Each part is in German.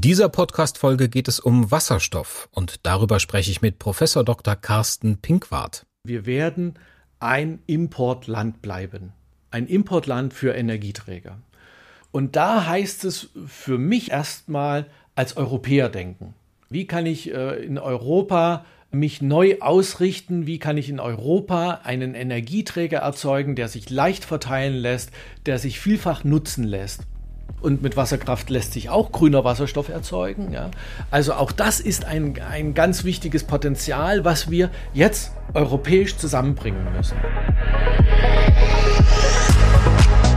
In dieser Podcast-Folge geht es um Wasserstoff und darüber spreche ich mit Professor Dr. Carsten Pinkwart. Wir werden ein Importland bleiben. Ein Importland für Energieträger. Und da heißt es für mich erstmal als Europäer denken. Wie kann ich äh, in Europa mich neu ausrichten? Wie kann ich in Europa einen Energieträger erzeugen, der sich leicht verteilen lässt, der sich vielfach nutzen lässt? Und mit Wasserkraft lässt sich auch grüner Wasserstoff erzeugen. Ja. Also auch das ist ein, ein ganz wichtiges Potenzial, was wir jetzt europäisch zusammenbringen müssen.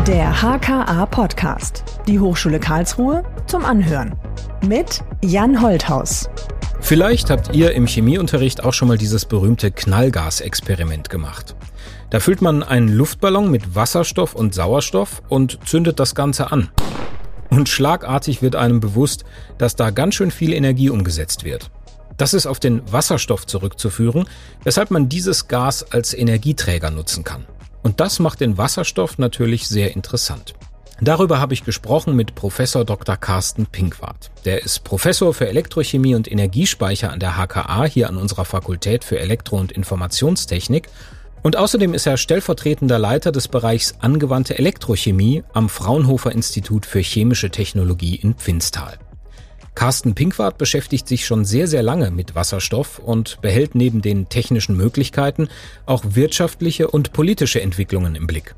Der HKA Podcast. Die Hochschule Karlsruhe zum Anhören. Mit Jan Holthaus. Vielleicht habt ihr im Chemieunterricht auch schon mal dieses berühmte Knallgasexperiment gemacht. Da füllt man einen Luftballon mit Wasserstoff und Sauerstoff und zündet das Ganze an. Und schlagartig wird einem bewusst, dass da ganz schön viel Energie umgesetzt wird. Das ist auf den Wasserstoff zurückzuführen, weshalb man dieses Gas als Energieträger nutzen kann. Und das macht den Wasserstoff natürlich sehr interessant. Darüber habe ich gesprochen mit Professor Dr. Carsten Pinkwart. Der ist Professor für Elektrochemie und Energiespeicher an der HKA hier an unserer Fakultät für Elektro- und Informationstechnik. Und außerdem ist er stellvertretender Leiter des Bereichs Angewandte Elektrochemie am Fraunhofer Institut für Chemische Technologie in Pfinstal. Carsten Pinkwart beschäftigt sich schon sehr, sehr lange mit Wasserstoff und behält neben den technischen Möglichkeiten auch wirtschaftliche und politische Entwicklungen im Blick.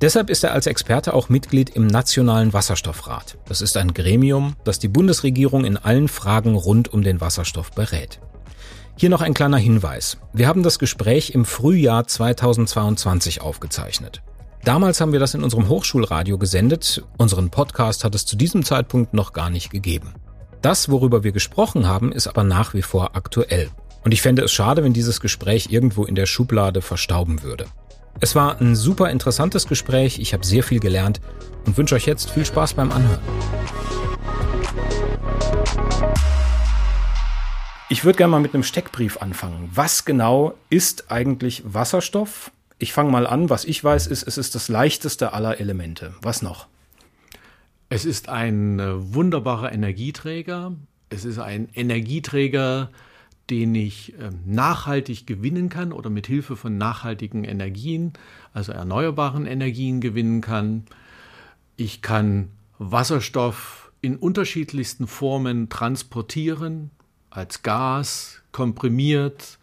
Deshalb ist er als Experte auch Mitglied im Nationalen Wasserstoffrat. Das ist ein Gremium, das die Bundesregierung in allen Fragen rund um den Wasserstoff berät. Hier noch ein kleiner Hinweis. Wir haben das Gespräch im Frühjahr 2022 aufgezeichnet. Damals haben wir das in unserem Hochschulradio gesendet. Unseren Podcast hat es zu diesem Zeitpunkt noch gar nicht gegeben. Das, worüber wir gesprochen haben, ist aber nach wie vor aktuell. Und ich fände es schade, wenn dieses Gespräch irgendwo in der Schublade verstauben würde. Es war ein super interessantes Gespräch, ich habe sehr viel gelernt und wünsche euch jetzt viel Spaß beim Anhören. Ich würde gerne mal mit einem Steckbrief anfangen. Was genau ist eigentlich Wasserstoff? Ich fange mal an. Was ich weiß, ist, es ist das leichteste aller Elemente. Was noch? Es ist ein äh, wunderbarer Energieträger. Es ist ein Energieträger, den ich ähm, nachhaltig gewinnen kann oder mit Hilfe von nachhaltigen Energien, also erneuerbaren Energien gewinnen kann. Ich kann Wasserstoff in unterschiedlichsten Formen transportieren, als Gas, komprimiert,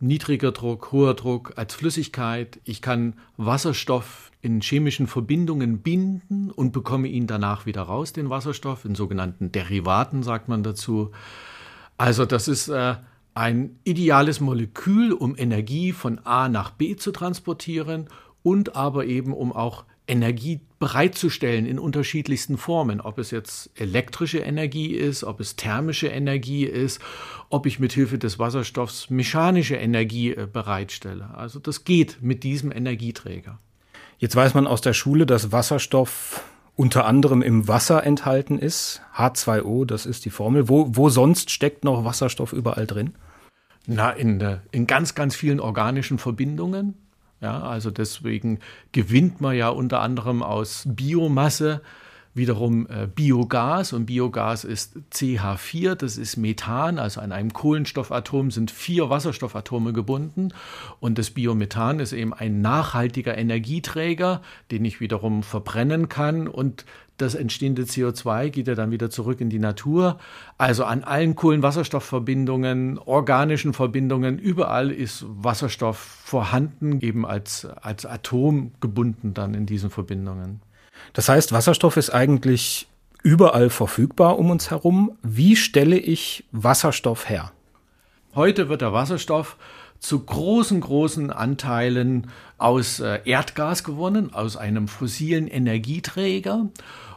niedriger Druck, hoher Druck, als Flüssigkeit. Ich kann Wasserstoff in chemischen Verbindungen binden und bekomme ihn danach wieder raus, den Wasserstoff, in sogenannten Derivaten sagt man dazu. Also das ist äh, ein ideales Molekül, um Energie von A nach B zu transportieren und aber eben um auch Energie bereitzustellen in unterschiedlichsten Formen, ob es jetzt elektrische Energie ist, ob es thermische Energie ist, ob ich mit Hilfe des Wasserstoffs mechanische Energie äh, bereitstelle. Also das geht mit diesem Energieträger. Jetzt weiß man aus der Schule, dass Wasserstoff unter anderem im Wasser enthalten ist. H2O, das ist die Formel. Wo, wo sonst steckt noch Wasserstoff überall drin? Na, in, äh, in ganz, ganz vielen organischen Verbindungen. Ja, also deswegen gewinnt man ja unter anderem aus Biomasse wiederum äh, Biogas und Biogas ist CH4, das ist Methan, also an einem Kohlenstoffatom sind vier Wasserstoffatome gebunden und das Biomethan ist eben ein nachhaltiger Energieträger, den ich wiederum verbrennen kann und das entstehende CO2 geht ja dann wieder zurück in die Natur. Also an allen Kohlenwasserstoffverbindungen, organischen Verbindungen, überall ist Wasserstoff vorhanden, eben als, als Atom gebunden dann in diesen Verbindungen. Das heißt, Wasserstoff ist eigentlich überall verfügbar um uns herum. Wie stelle ich Wasserstoff her? Heute wird der Wasserstoff zu großen, großen Anteilen aus äh, Erdgas gewonnen, aus einem fossilen Energieträger.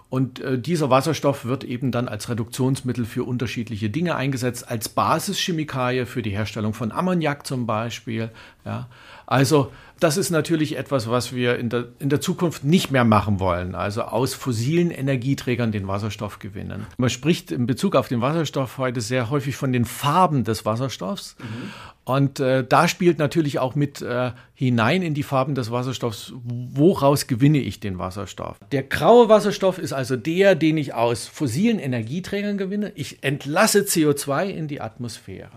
Und äh, dieser Wasserstoff wird eben dann als Reduktionsmittel für unterschiedliche Dinge eingesetzt, als Basischemikalie für die Herstellung von Ammoniak zum Beispiel, Ja, also das ist natürlich etwas, was wir in der, in der Zukunft nicht mehr machen wollen. Also aus fossilen Energieträgern den Wasserstoff gewinnen. Man spricht in Bezug auf den Wasserstoff heute sehr häufig von den Farben des Wasserstoffs. Mhm. Und äh, da spielt natürlich auch mit äh, hinein in die Farben des Wasserstoffs, woraus gewinne ich den Wasserstoff. Der graue Wasserstoff ist also der, den ich aus fossilen Energieträgern gewinne. Ich entlasse CO2 in die Atmosphäre.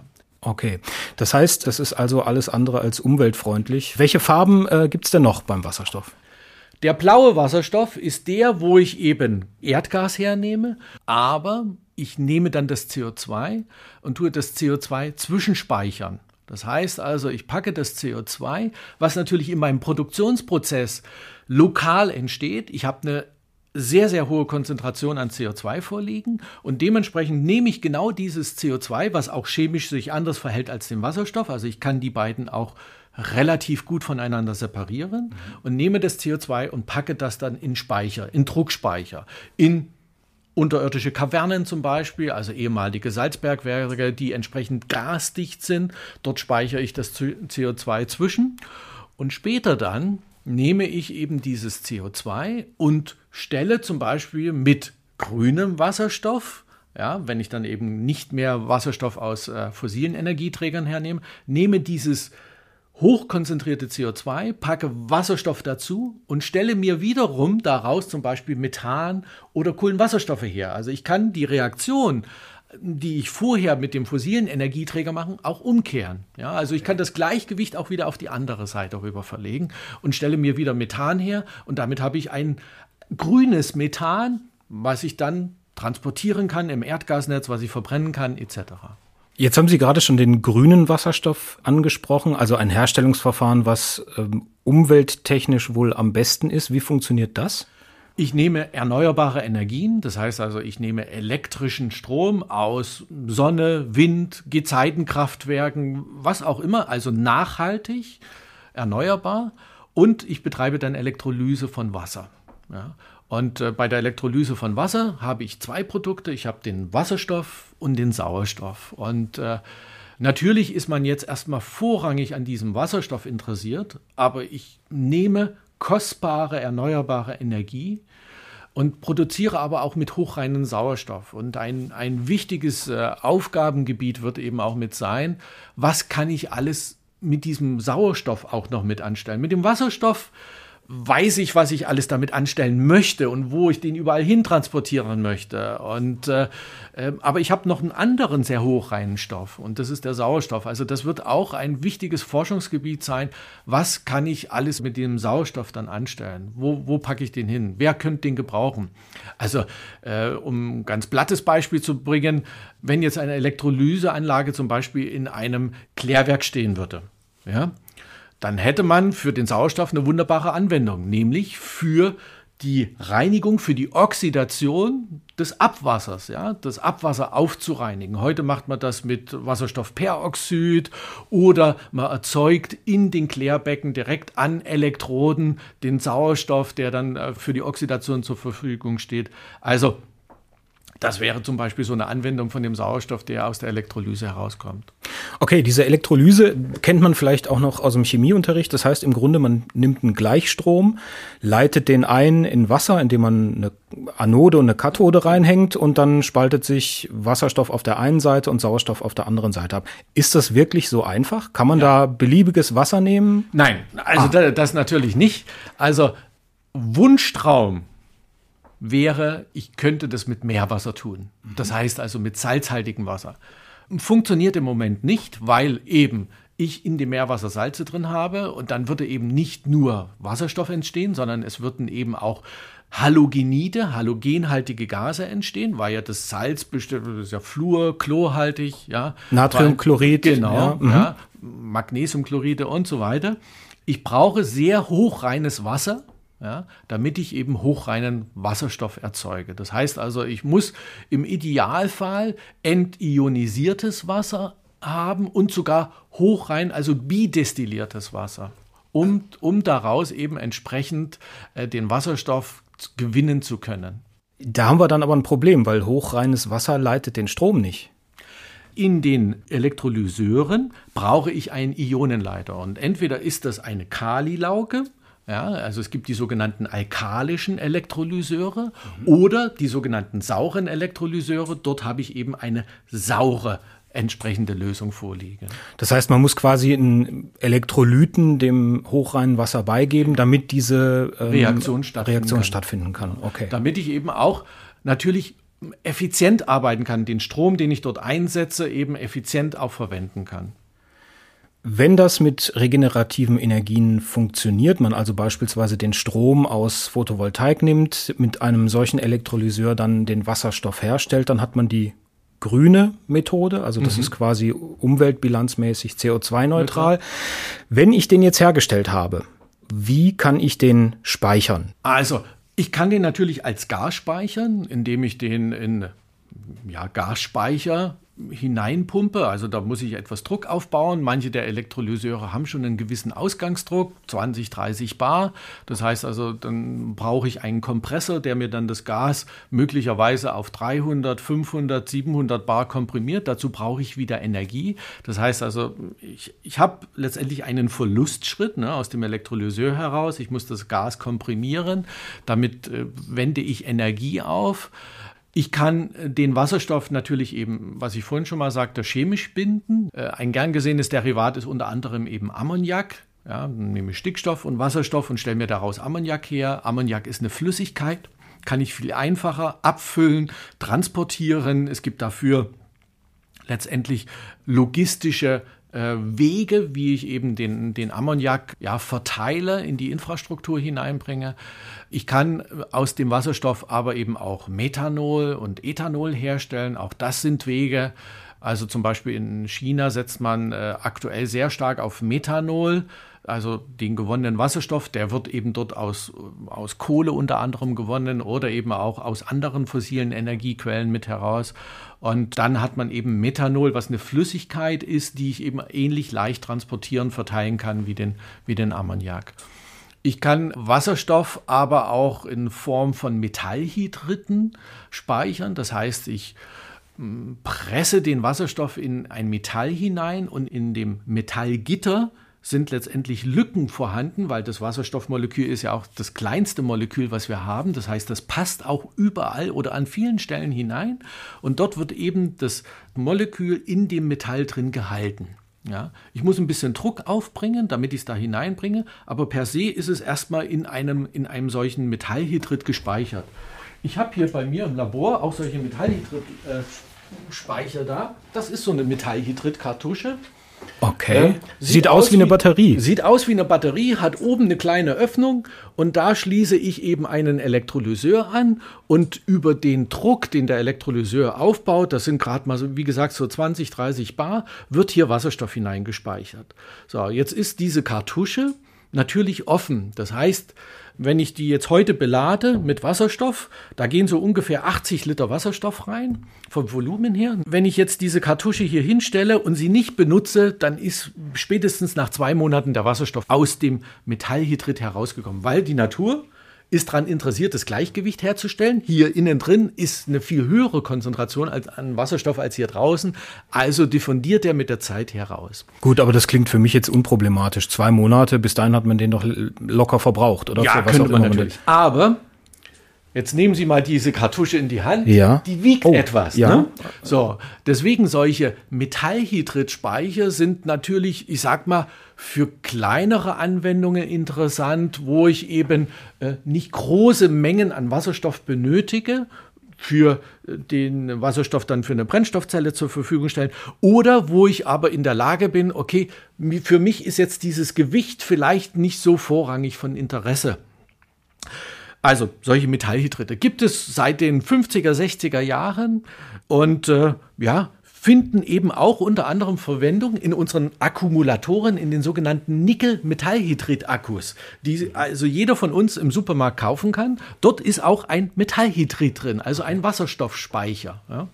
Okay, das heißt, das ist also alles andere als umweltfreundlich. Welche Farben äh, gibt es denn noch beim Wasserstoff? Der blaue Wasserstoff ist der, wo ich eben Erdgas hernehme, aber ich nehme dann das CO2 und tue das CO2 zwischenspeichern. Das heißt also, ich packe das CO2, was natürlich in meinem Produktionsprozess lokal entsteht. Ich habe eine sehr, sehr hohe Konzentration an CO2 vorliegen und dementsprechend nehme ich genau dieses CO2, was auch chemisch sich anders verhält als den Wasserstoff, also ich kann die beiden auch relativ gut voneinander separieren mhm. und nehme das CO2 und packe das dann in Speicher, in Druckspeicher, in unterirdische Kavernen zum Beispiel, also ehemalige Salzbergwerke, die entsprechend gasdicht sind. Dort speichere ich das CO2 zwischen und später dann nehme ich eben dieses CO2 und stelle zum Beispiel mit grünem Wasserstoff, ja, wenn ich dann eben nicht mehr Wasserstoff aus äh, fossilen Energieträgern hernehme, nehme dieses hochkonzentrierte CO2, packe Wasserstoff dazu und stelle mir wiederum daraus zum Beispiel Methan oder Kohlenwasserstoffe her. Also ich kann die Reaktion die ich vorher mit dem fossilen Energieträger mache, auch umkehren. Ja, also ich kann das Gleichgewicht auch wieder auf die andere Seite rüber verlegen und stelle mir wieder Methan her und damit habe ich ein grünes Methan, was ich dann transportieren kann im Erdgasnetz, was ich verbrennen kann, etc. Jetzt haben Sie gerade schon den grünen Wasserstoff angesprochen, also ein Herstellungsverfahren, was ähm, umwelttechnisch wohl am besten ist. Wie funktioniert das? Ich nehme erneuerbare Energien, das heißt also, ich nehme elektrischen Strom aus Sonne, Wind, Gezeitenkraftwerken, was auch immer, also nachhaltig, erneuerbar und ich betreibe dann Elektrolyse von Wasser. Ja. Und äh, bei der Elektrolyse von Wasser habe ich zwei Produkte. Ich habe den Wasserstoff und den Sauerstoff. Und äh, natürlich ist man jetzt erstmal vorrangig an diesem Wasserstoff interessiert, aber ich nehme kostbare erneuerbare Energie und produziere aber auch mit hochreinen Sauerstoff. Und ein, ein wichtiges äh, Aufgabengebiet wird eben auch mit sein, was kann ich alles mit diesem Sauerstoff auch noch mit anstellen. Mit dem Wasserstoff weiß ich, was ich alles damit anstellen möchte und wo ich den überall hin transportieren möchte. Und, äh, äh, aber ich habe noch einen anderen sehr hochreinen Stoff und das ist der Sauerstoff. Also das wird auch ein wichtiges Forschungsgebiet sein. Was kann ich alles mit dem Sauerstoff dann anstellen? Wo, wo packe ich den hin? Wer könnte den gebrauchen? Also äh, um ein ganz plattes Beispiel zu bringen, wenn jetzt eine Elektrolyseanlage zum Beispiel in einem Klärwerk stehen würde, ja, dann hätte man für den Sauerstoff eine wunderbare Anwendung, nämlich für die Reinigung, für die Oxidation des Abwassers, ja, das Abwasser aufzureinigen. Heute macht man das mit Wasserstoffperoxid oder man erzeugt in den Klärbecken direkt an Elektroden den Sauerstoff, der dann äh, für die Oxidation zur Verfügung steht. Also das wäre zum Beispiel so eine Anwendung von dem Sauerstoff, der aus der Elektrolyse herauskommt. Okay, diese Elektrolyse kennt man vielleicht auch noch aus dem Chemieunterricht. Das heißt im Grunde, man nimmt einen Gleichstrom, leitet den ein in Wasser, indem man eine Anode und eine Kathode reinhängt und dann spaltet sich Wasserstoff auf der einen Seite und Sauerstoff auf der anderen Seite ab. Ist das wirklich so einfach? Kann man ja. da beliebiges Wasser nehmen? Nein, also ah. das natürlich nicht. Also Wunschtraum wäre, ich könnte das mit Meerwasser tun. Das heißt also mit salzhaltigem Wasser. Funktioniert im Moment nicht, weil eben ich in dem Meerwasser Salze drin habe und dann würde eben nicht nur Wasserstoff entstehen, sondern es würden eben auch Halogenide, halogenhaltige Gase entstehen, weil ja das Salz bestimmt, das ist ja Fluor, chlorhaltig, ja. Natriumchlorid. Genau, ja, mhm. ja, Magnesiumchloride und so weiter. Ich brauche sehr hochreines Wasser, ja, damit ich eben hochreinen Wasserstoff erzeuge. Das heißt also, ich muss im Idealfall entionisiertes Wasser haben und sogar hochrein, also bidestilliertes Wasser, um, um daraus eben entsprechend äh, den Wasserstoff gewinnen zu können. Da haben wir dann aber ein Problem, weil hochreines Wasser leitet den Strom nicht. in den Elektrolyseuren brauche ich einen Ionenleiter. Und entweder ist das eine Kali-Lauge, ja, also es gibt die sogenannten alkalischen Elektrolyseure mhm. oder die sogenannten sauren Elektrolyseure. Dort habe ich eben eine saure entsprechende Lösung vorliegen. Das heißt, man muss quasi einen Elektrolyten dem hochreinen Wasser beigeben, damit diese ähm, Reaktion, stattfinden, Reaktion kann. stattfinden kann. Okay. Damit ich eben auch natürlich effizient arbeiten kann, den Strom, den ich dort einsetze, eben effizient auch verwenden kann. Wenn das mit regenerativen Energien funktioniert, man also beispielsweise den Strom aus Photovoltaik nimmt, mit einem solchen Elektrolyseur dann den Wasserstoff herstellt, dann hat man die grüne Methode, also das mhm. ist quasi umweltbilanzmäßig CO2-neutral. Wenn ich den jetzt hergestellt habe, wie kann ich den speichern? Also, ich kann den natürlich als Gas speichern, indem ich den in ja, Gasspeicher hineinpumpe. Also da muss ich etwas Druck aufbauen. Manche der Elektrolyseure haben schon einen gewissen Ausgangsdruck, 20, 30 Bar. Das heißt also, dann brauche ich einen Kompressor, der mir dann das Gas möglicherweise auf 300, 500, 700 Bar komprimiert. Dazu brauche ich wieder Energie. Das heißt also, ich, ich habe letztendlich einen Verlustschritt ne, aus dem Elektrolyseur heraus. Ich muss das Gas komprimieren. Damit äh, wende ich Energie auf. Ich kann äh, den Wasserstoff natürlich eben, was ich vorhin schon mal sagte, chemisch binden. Äh, ein gern gesehenes Derivat ist unter anderem eben Ammoniak. Ja, dann nehme ich Stickstoff und Wasserstoff und stelle mir daraus Ammoniak her. Ammoniak ist eine Flüssigkeit, kann ich viel einfacher abfüllen, transportieren. Es gibt dafür letztendlich logistische äh, Wege, wie ich eben den, den Ammoniak ja, verteile, in die Infrastruktur hineinbringe. Ich kann aus dem Wasserstoff aber eben auch Methanol und Ethanol herstellen. Auch das sind Wege. Also zum Beispiel in China setzt man äh, aktuell sehr stark auf Methanol also den gewonnenen Wasserstoff, der wird eben dort aus, aus Kohle unter anderem gewonnen oder eben auch aus anderen fossilen Energiequellen mit heraus. Und dann hat man eben Methanol, was eine Flüssigkeit ist, die ich eben ähnlich leicht transportieren, verteilen kann wie den, wie den Ammoniak. Ich kann Wasserstoff aber auch in Form von Metallhydriten speichern. Das heißt, ich hm, presse den Wasserstoff in ein Metall hinein und in dem Metallgitter sind letztendlich Lücken vorhanden, weil das Wasserstoffmolekül ist ja auch das kleinste Molekül, was wir haben. Das heißt, das passt auch überall oder an vielen Stellen hinein. Und dort wird eben das Molekül in dem Metall drin gehalten. Ja, ich muss ein bisschen Druck aufbringen, damit ich es da hineinbringe, aber per se ist es erstmal in einem, in einem solchen Metallhydrid gespeichert. Ich habe hier bei mir im Labor auch solche Metallhydrid-Speicher äh, da. Das ist so eine Metallhydrid-Kartusche. Okay. Äh, sieht, sieht, aus wie eine Batterie. Sieht aus wie eine Batterie, hat oben eine kleine Öffnung und da schließe ich eben einen Elektrolyseur an und über den Druck, den der Elektrolyseur aufbaut, das sind gerade mal so, wie gesagt, so 20, 30 Bar, wird hier Wasserstoff hineingespeichert. So, jetzt ist diese Kartusche natürlich offen. Das heißt, wenn ich die jetzt heute belade mit Wasserstoff, da gehen so ungefähr 80 Liter Wasserstoff rein, vom Volumen her. Wenn ich jetzt diese Kartusche hier hinstelle und sie nicht benutze, dann ist spätestens nach zwei Monaten der Wasserstoff aus dem Metallhydrid herausgekommen, weil die Natur ist daran interessiert, das Gleichgewicht herzustellen. Hier innen drin ist eine viel höhere Konzentration als an Wasserstoff als hier draußen. Also diffundiert er mit der Zeit heraus. Gut, aber das klingt für mich jetzt unproblematisch. Zwei Monate, bis dahin hat man den doch locker verbraucht, oder? Ja, könnte man natürlich. Aber Jetzt nehmen Sie mal diese Kartusche in die Hand. Ja. Die wiegt oh, etwas. Ja. Ne? So, deswegen solche Metallhydrid-Speicher sind natürlich, ich sag mal, für kleinere Anwendungen interessant, wo ich eben äh, nicht große Mengen an Wasserstoff benötige, für äh, den Wasserstoff dann für eine Brennstoffzelle zur Verfügung stellen oder wo ich aber in der Lage bin, okay, für mich ist jetzt dieses Gewicht vielleicht nicht so vorrangig von Interesse. Also solche Metallhydride gibt es seit den 50er, 60er Jahren und äh, ja, finden eben auch unter anderem Verwendung in unseren Akkumulatoren, in den sogenannten Nickel-Metallhydrid-Akkus, die also jeder von uns im Supermarkt kaufen kann. Dort ist auch ein Metallhydrid drin, also ein Wasserstoffspeicher. Ja.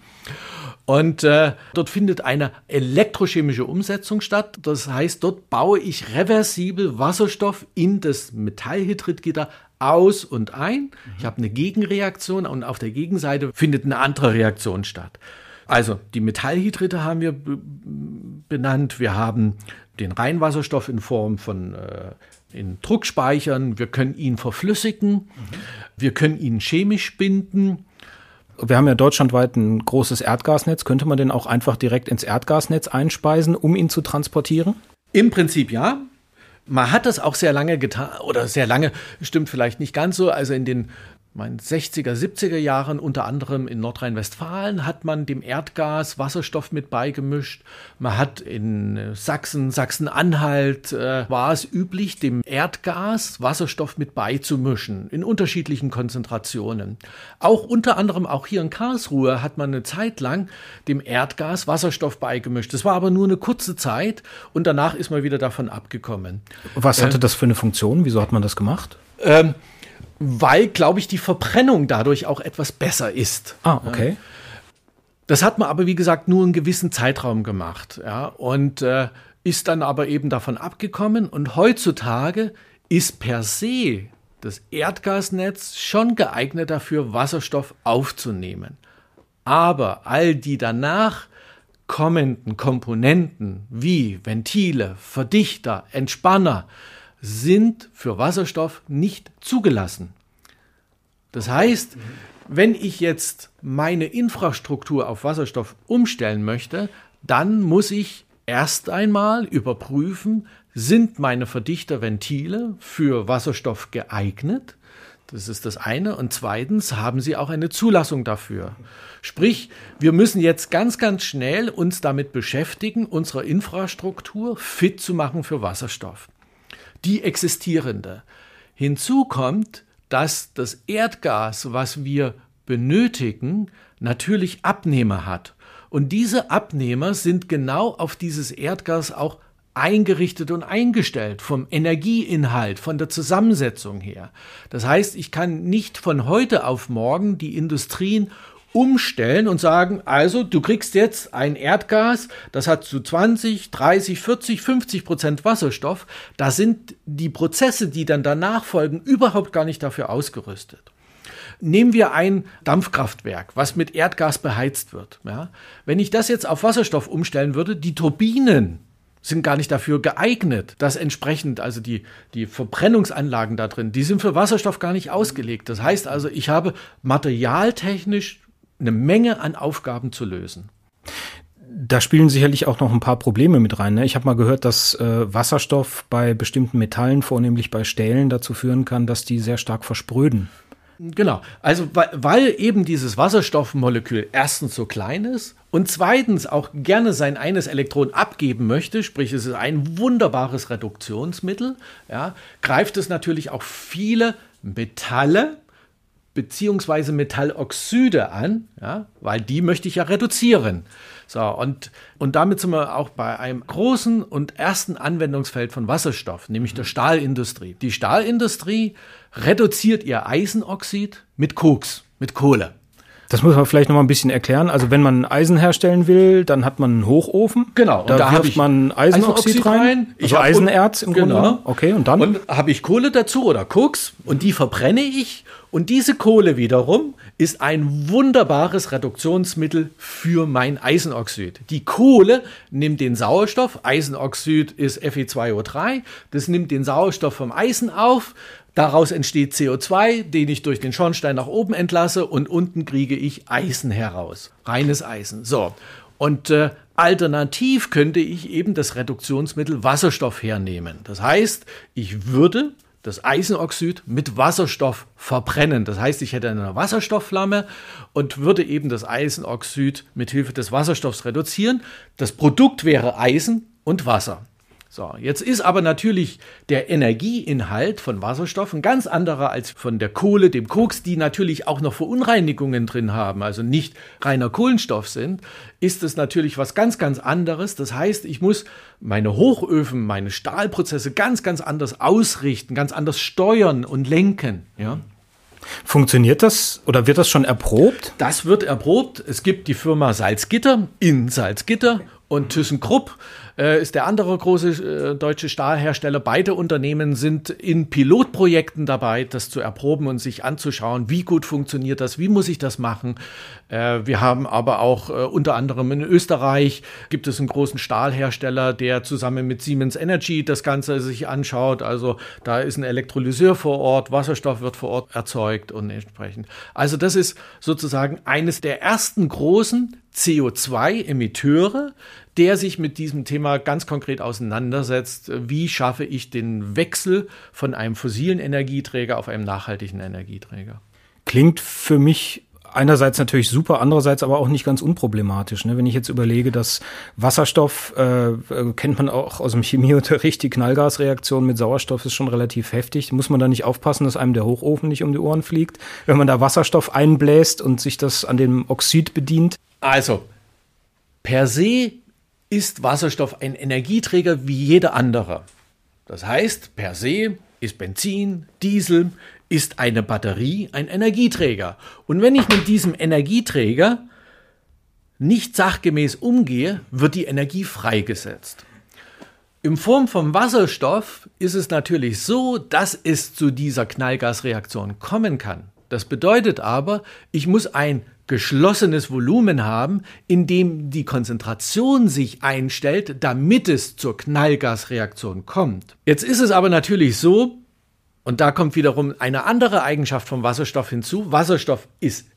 Und äh, dort findet eine elektrochemische Umsetzung statt. Das heißt, dort baue ich reversibel Wasserstoff in das Metallhydridgitter aus und ein. Ich habe eine Gegenreaktion und auf der Gegenseite findet eine andere Reaktion statt. Also die Metallhydride haben wir benannt. Wir haben den Reinwasserstoff in Form von äh, in Druckspeichern. Wir können ihn verflüssigen. Mhm. Wir können ihn chemisch binden. Wir haben ja deutschlandweit ein großes Erdgasnetz. Könnte man den auch einfach direkt ins Erdgasnetz einspeisen, um ihn zu transportieren? Im Prinzip ja. Man hat das auch sehr lange getan, oder sehr lange, stimmt vielleicht nicht ganz so. Also in den meinen 60er, 70er Jahren, unter anderem in Nordrhein-Westfalen, hat man dem Erdgas Wasserstoff mit beigemischt. Man hat in äh, Sachsen, Sachsen-Anhalt, äh, war es üblich, dem Erdgas Wasserstoff mit beizumischen, in unterschiedlichen Konzentrationen. Auch unter anderem auch hier in Karlsruhe hat man eine Zeit lang dem Erdgas Wasserstoff beigemischt. Das war aber nur eine kurze Zeit und danach ist man wieder davon abgekommen. Was hatte äh, das für eine Funktion? Wieso hat man das gemacht? Ähm, weil, glaube ich, die Verbrennung dadurch auch etwas besser ist. Ah, okay. Das hat man aber, wie gesagt, nur einen gewissen Zeitraum gemacht. Ja, und äh, ist dann aber eben davon abgekommen. Und heutzutage ist per se das Erdgasnetz schon geeignet dafür, Wasserstoff aufzunehmen. Aber all die danach kommenden Komponenten wie Ventile, Verdichter, Entspanner, sind für Wasserstoff nicht zugelassen. Das heißt, wenn ich jetzt meine Infrastruktur auf Wasserstoff umstellen möchte, dann muss ich erst einmal überprüfen, sind meine Verdichterventile für Wasserstoff geeignet? Das ist das eine. Und zweitens haben sie auch eine Zulassung dafür. Sprich, wir müssen jetzt ganz, ganz schnell uns damit beschäftigen, unsere Infrastruktur fit zu machen für Wasserstoff die existierende. Hinzu kommt, dass das Erdgas, was wir benötigen, natürlich Abnehmer hat. Und diese Abnehmer sind genau auf dieses Erdgas auch eingerichtet und eingestellt vom Energieinhalt, von der Zusammensetzung her. Das heißt, ich kann nicht von heute auf morgen die Industrien umstellen und sagen, also du kriegst jetzt ein Erdgas, das hat zu 20, 30, 40, 50 Prozent Wasserstoff. Da sind die Prozesse, die dann danach folgen, überhaupt gar nicht dafür ausgerüstet. Nehmen wir ein Dampfkraftwerk, was mit Erdgas beheizt wird. Ja? Wenn ich das jetzt auf Wasserstoff umstellen würde, die Turbinen sind gar nicht dafür geeignet, dass entsprechend, also die, die Verbrennungsanlagen da drin, die sind für Wasserstoff gar nicht ausgelegt. Das heißt also, ich habe materialtechnisch eine Menge an Aufgaben zu lösen. Da spielen sicherlich auch noch ein paar Probleme mit rein. Ne? Ich habe mal gehört, dass äh, Wasserstoff bei bestimmten Metallen, vornehmlich bei Stählen, dazu führen kann, dass die sehr stark verspröden. Genau, also weil, weil eben dieses Wasserstoffmolekül erstens so klein ist und zweitens auch gerne sein eines Elektron abgeben möchte, sprich es ist ein wunderbares Reduktionsmittel, ja, greift es natürlich auch viele Metalle beziehungsweise Metalloxide an, ja, weil die möchte ich ja reduzieren. So, und, und damit sind wir auch bei einem großen und ersten Anwendungsfeld von Wasserstoff, nämlich der Stahlindustrie. Die Stahlindustrie reduziert ihr Eisenoxid mit Koks, mit Kohle. Das muss man vielleicht noch mal ein bisschen erklären. Also wenn man Eisen herstellen will, dann hat man einen Hochofen. Genau. Da, da wirft man Eisenoxid, Eisenoxid rein. rein. Also Eisenerz im genau. Grunde. Okay, und dann? Und habe ich Kohle dazu oder Koks und die verbrenne ich. Und diese Kohle wiederum ist ein wunderbares Reduktionsmittel für mein Eisenoxid. Die Kohle nimmt den Sauerstoff, Eisenoxid ist Fe2O3, das nimmt den Sauerstoff vom Eisen auf, Daraus entsteht CO2, den ich durch den Schornstein nach oben entlasse und unten kriege ich Eisen heraus. Reines Eisen. So. Und äh, alternativ könnte ich eben das Reduktionsmittel Wasserstoff hernehmen. Das heißt, ich würde das Eisenoxid mit Wasserstoff verbrennen. Das heißt, ich hätte eine Wasserstoffflamme und würde eben das Eisenoxid mit Hilfe des Wasserstoffs reduzieren. Das Produkt wäre Eisen und Wasser. So, jetzt ist aber natürlich der Energieinhalt von Wasserstoff ein ganz anderer als von der Kohle, dem Koks, die natürlich auch noch Verunreinigungen drin haben, also nicht reiner Kohlenstoff sind, ist es natürlich was ganz, ganz anderes. Das heißt, ich muss meine Hochöfen, meine Stahlprozesse ganz, ganz anders ausrichten, ganz anders steuern und lenken, ja. Funktioniert das oder wird das schon erprobt? Das wird erprobt. Es gibt die Firma Salzgitter in Salzgitter und ThyssenKrupp äh, ist der andere große äh, deutsche Stahlhersteller. Beide Unternehmen sind in Pilotprojekten dabei, das zu erproben und sich anzuschauen, wie gut funktioniert das, wie muss ich das machen. Äh, wir haben aber auch äh, unter anderem in Österreich gibt es einen großen Stahlhersteller, der zusammen mit Siemens Energy das Ganze sich anschaut. Also da ist ein Elektrolyseur vor Ort, Wasserstoff wird vor Ort erzeugt und entsprechend. Also das ist sozusagen eines der ersten großen CO2-Emitteure, der sich mit diesem Thema ganz konkret auseinandersetzt. Wie schaffe ich den Wechsel von einem fossilen Energieträger auf einen nachhaltigen Energieträger? Klingt für mich einerseits natürlich super, andererseits aber auch nicht ganz unproblematisch. Ne? Wenn ich jetzt überlege, dass Wasserstoff, äh, äh, kennt man auch aus dem Chemieunterricht, die Knallgasreaktion mit Sauerstoff ist schon relativ heftig. Muss man da nicht aufpassen, dass einem der Hochofen nicht um die Ohren fliegt, wenn man da Wasserstoff einbläst und sich das an dem Oxid bedient? Also, per se ist Wasserstoff ein Energieträger wie jeder andere. Das heißt, per se ist Benzin, Diesel, ist eine Batterie ein Energieträger. Und wenn ich mit diesem Energieträger nicht sachgemäß umgehe, wird die Energie freigesetzt. In Form von Wasserstoff ist es natürlich so, dass es zu dieser Knallgasreaktion kommen kann. Das bedeutet aber, ich muss ein geschlossenes Volumen haben, in dem die Konzentration sich einstellt, damit es zur Knallgasreaktion kommt. Jetzt ist es aber natürlich so, und da kommt wiederum eine andere Eigenschaft vom Wasserstoff hinzu. Wasserstoff ist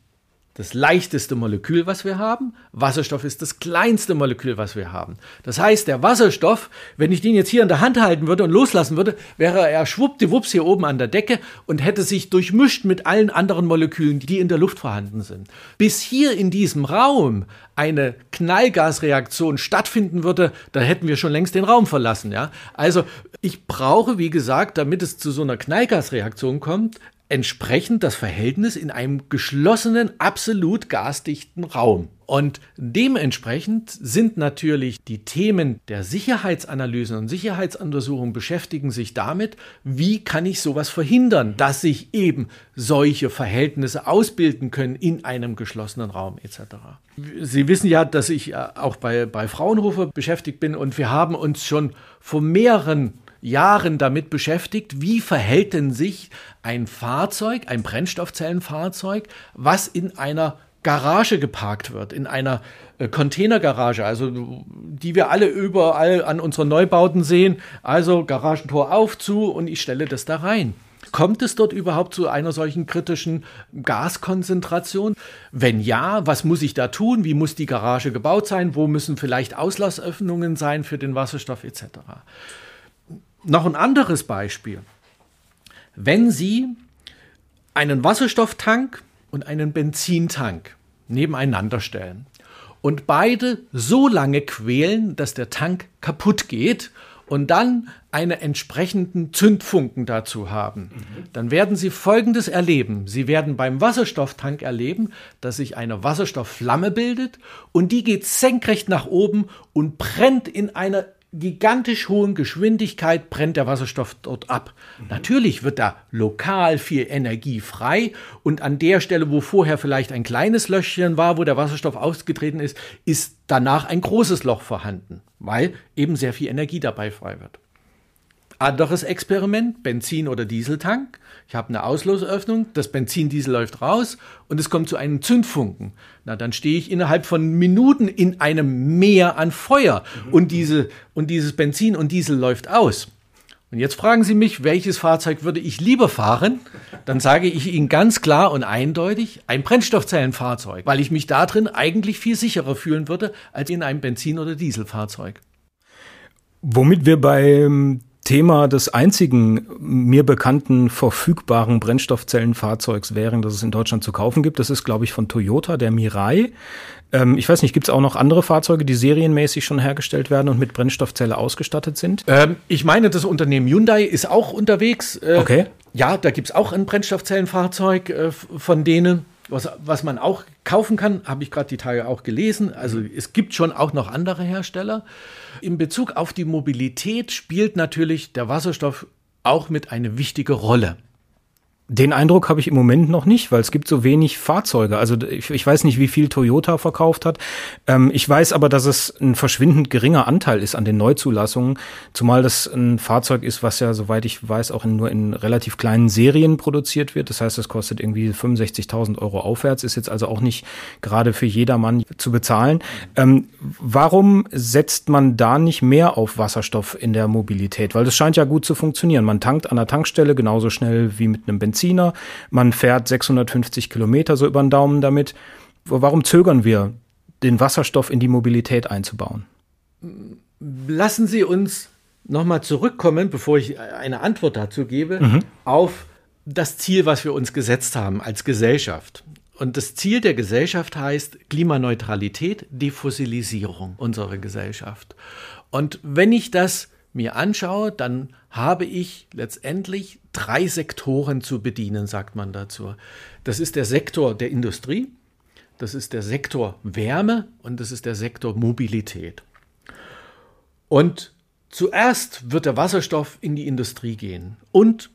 das leichteste Molekül, was wir haben. Wasserstoff ist das kleinste Molekül, was wir haben. Das heißt, der Wasserstoff, wenn ich den jetzt hier in der Hand halten würde und loslassen würde, wäre er schwuppdiwupps hier oben an der Decke und hätte sich durchmischt mit allen anderen Molekülen, die in der Luft vorhanden sind. Bis hier in diesem Raum eine Knallgasreaktion stattfinden würde, dann hätten wir schon längst den Raum verlassen, ja. Also, ich brauche, wie gesagt, damit es zu so einer Knallgasreaktion kommt, entsprechend das Verhältnis in einem geschlossenen, absolut gasdichten Raum. Und dementsprechend sind natürlich die Themen der Sicherheitsanalyse und Sicherheitsuntersuchung beschäftigen sich damit, wie kann ich sowas verhindern, dass sich eben solche Verhältnisse ausbilden können in einem geschlossenen Raum etc. Sie wissen ja, dass ich äh, auch bei, bei Fraunhofer beschäftigt bin und wir haben uns schon vor mehreren Jahren damit beschäftigt, wie verhält denn sich ein Fahrzeug, ein Brennstoffzellenfahrzeug, was in einer Garage geparkt wird, in einer äh, Containergarage, also die wir alle überall an unseren Neubauten sehen. Also Garagentor auf, zu und ich stelle das da rein. Kommt es dort überhaupt zu einer solchen kritischen Gaskonzentration? Wenn ja, was muss ich da tun? Wie muss die Garage gebaut sein? Wo müssen vielleicht Auslassöffnungen sein für den Wasserstoff etc.? Noch ein anderes Beispiel. Wenn Sie einen Wasserstofftank und einen Benzintank nebeneinander stellen und beide so lange quälen, dass der Tank kaputt geht und dann einen entsprechenden Zündfunken dazu haben, dann werden Sie Folgendes erleben. Sie werden beim Wasserstofftank erleben, dass sich eine Wasserstoffflamme bildet und die geht senkrecht nach oben und brennt in einer gigantisch hohen Geschwindigkeit brennt der Wasserstoff dort ab. Mhm. Natürlich wird da lokal viel Energie frei und an der Stelle, wo vorher vielleicht ein kleines Löchchen war, wo der Wasserstoff ausgetreten ist, ist danach ein großes Loch vorhanden, weil eben sehr viel Energie dabei frei wird. Anderes Experiment, Benzin- oder Dieseltank. Ich habe eine Auslosöffnung, das Benzin-Diesel läuft raus und es kommt zu einem Zündfunken. Na, dann stehe ich innerhalb von Minuten in einem Meer an Feuer mhm. und, diese, und dieses Benzin und Diesel läuft aus. Und jetzt fragen Sie mich, welches Fahrzeug würde ich lieber fahren? Dann sage ich Ihnen ganz klar und eindeutig ein Brennstoffzellenfahrzeug, weil ich mich da drin eigentlich viel sicherer fühlen würde als in einem Benzin- oder Dieselfahrzeug. Womit wir beim Thema des einzigen mir bekannten verfügbaren Brennstoffzellenfahrzeugs wären, das es in Deutschland zu kaufen gibt. Das ist, glaube ich, von Toyota, der Mirai. Ähm, ich weiß nicht, gibt es auch noch andere Fahrzeuge, die serienmäßig schon hergestellt werden und mit Brennstoffzelle ausgestattet sind? Ähm, ich meine, das Unternehmen Hyundai ist auch unterwegs. Äh, okay. Ja, da gibt es auch ein Brennstoffzellenfahrzeug äh, von denen. Was, was man auch kaufen kann, habe ich gerade die Tage auch gelesen. Also mhm. es gibt schon auch noch andere Hersteller. In Bezug auf die Mobilität spielt natürlich der Wasserstoff auch mit eine wichtige Rolle. Den Eindruck habe ich im Moment noch nicht, weil es gibt so wenig Fahrzeuge. Also ich, ich weiß nicht, wie viel Toyota verkauft hat. Ähm, ich weiß aber, dass es ein verschwindend geringer Anteil ist an den Neuzulassungen, zumal das ein Fahrzeug ist, was ja, soweit ich weiß, auch in, nur in relativ kleinen Serien produziert wird. Das heißt, es kostet irgendwie 65.000 Euro aufwärts, ist jetzt also auch nicht gerade für jedermann zu bezahlen. Ähm, warum setzt man da nicht mehr auf Wasserstoff in der Mobilität? Weil das scheint ja gut zu funktionieren. Man tankt an der Tankstelle genauso schnell wie mit einem Benzin Benziner. Man fährt 650 Kilometer so über den Daumen damit. Warum zögern wir, den Wasserstoff in die Mobilität einzubauen? Lassen Sie uns nochmal zurückkommen, bevor ich eine Antwort dazu gebe, mhm. auf das Ziel, was wir uns gesetzt haben als Gesellschaft. Und das Ziel der Gesellschaft heißt Klimaneutralität, Defossilisierung unserer Gesellschaft. Und wenn ich das mir anschaue, dann habe ich letztendlich drei Sektoren zu bedienen, sagt man dazu. Das ist der Sektor der Industrie, das ist der Sektor Wärme und das ist der Sektor Mobilität. Und zuerst wird der Wasserstoff in die Industrie gehen und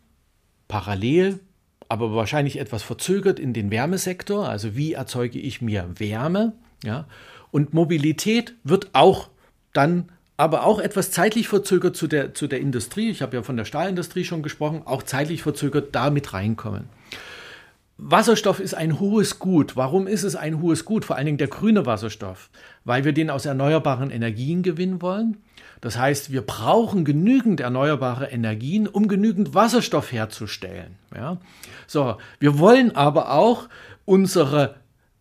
parallel, aber wahrscheinlich etwas verzögert in den Wärmesektor, also wie erzeuge ich mir Wärme, ja? Und Mobilität wird auch dann aber auch etwas zeitlich verzögert zu der, zu der Industrie. Ich habe ja von der Stahlindustrie schon gesprochen, auch zeitlich verzögert da mit reinkommen. Wasserstoff ist ein hohes Gut. Warum ist es ein hohes Gut? Vor allen Dingen der grüne Wasserstoff, weil wir den aus erneuerbaren Energien gewinnen wollen. Das heißt, wir brauchen genügend erneuerbare Energien, um genügend Wasserstoff herzustellen. Ja? So, wir wollen aber auch unsere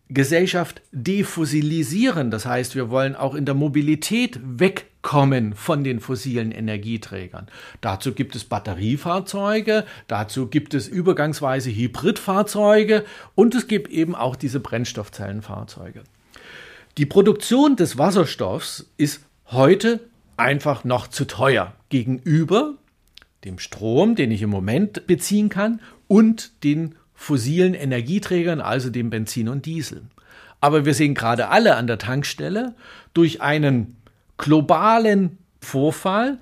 Gesellschaft defossilisieren. Das heißt, wir wollen auch in der Mobilität wegkommen von den fossilen Energieträgern. Dazu gibt es Batteriefahrzeuge, dazu gibt es übergangsweise Hybridfahrzeuge und es gibt eben auch diese Brennstoffzellenfahrzeuge. Die Produktion des Wasserstoffs ist heute einfach noch zu teuer gegenüber dem Strom, den ich im Moment beziehen kann, und den fossilen Energieträgern, also dem Benzin und Diesel. Aber wir sehen gerade alle an der Tankstelle durch einen globalen Vorfall,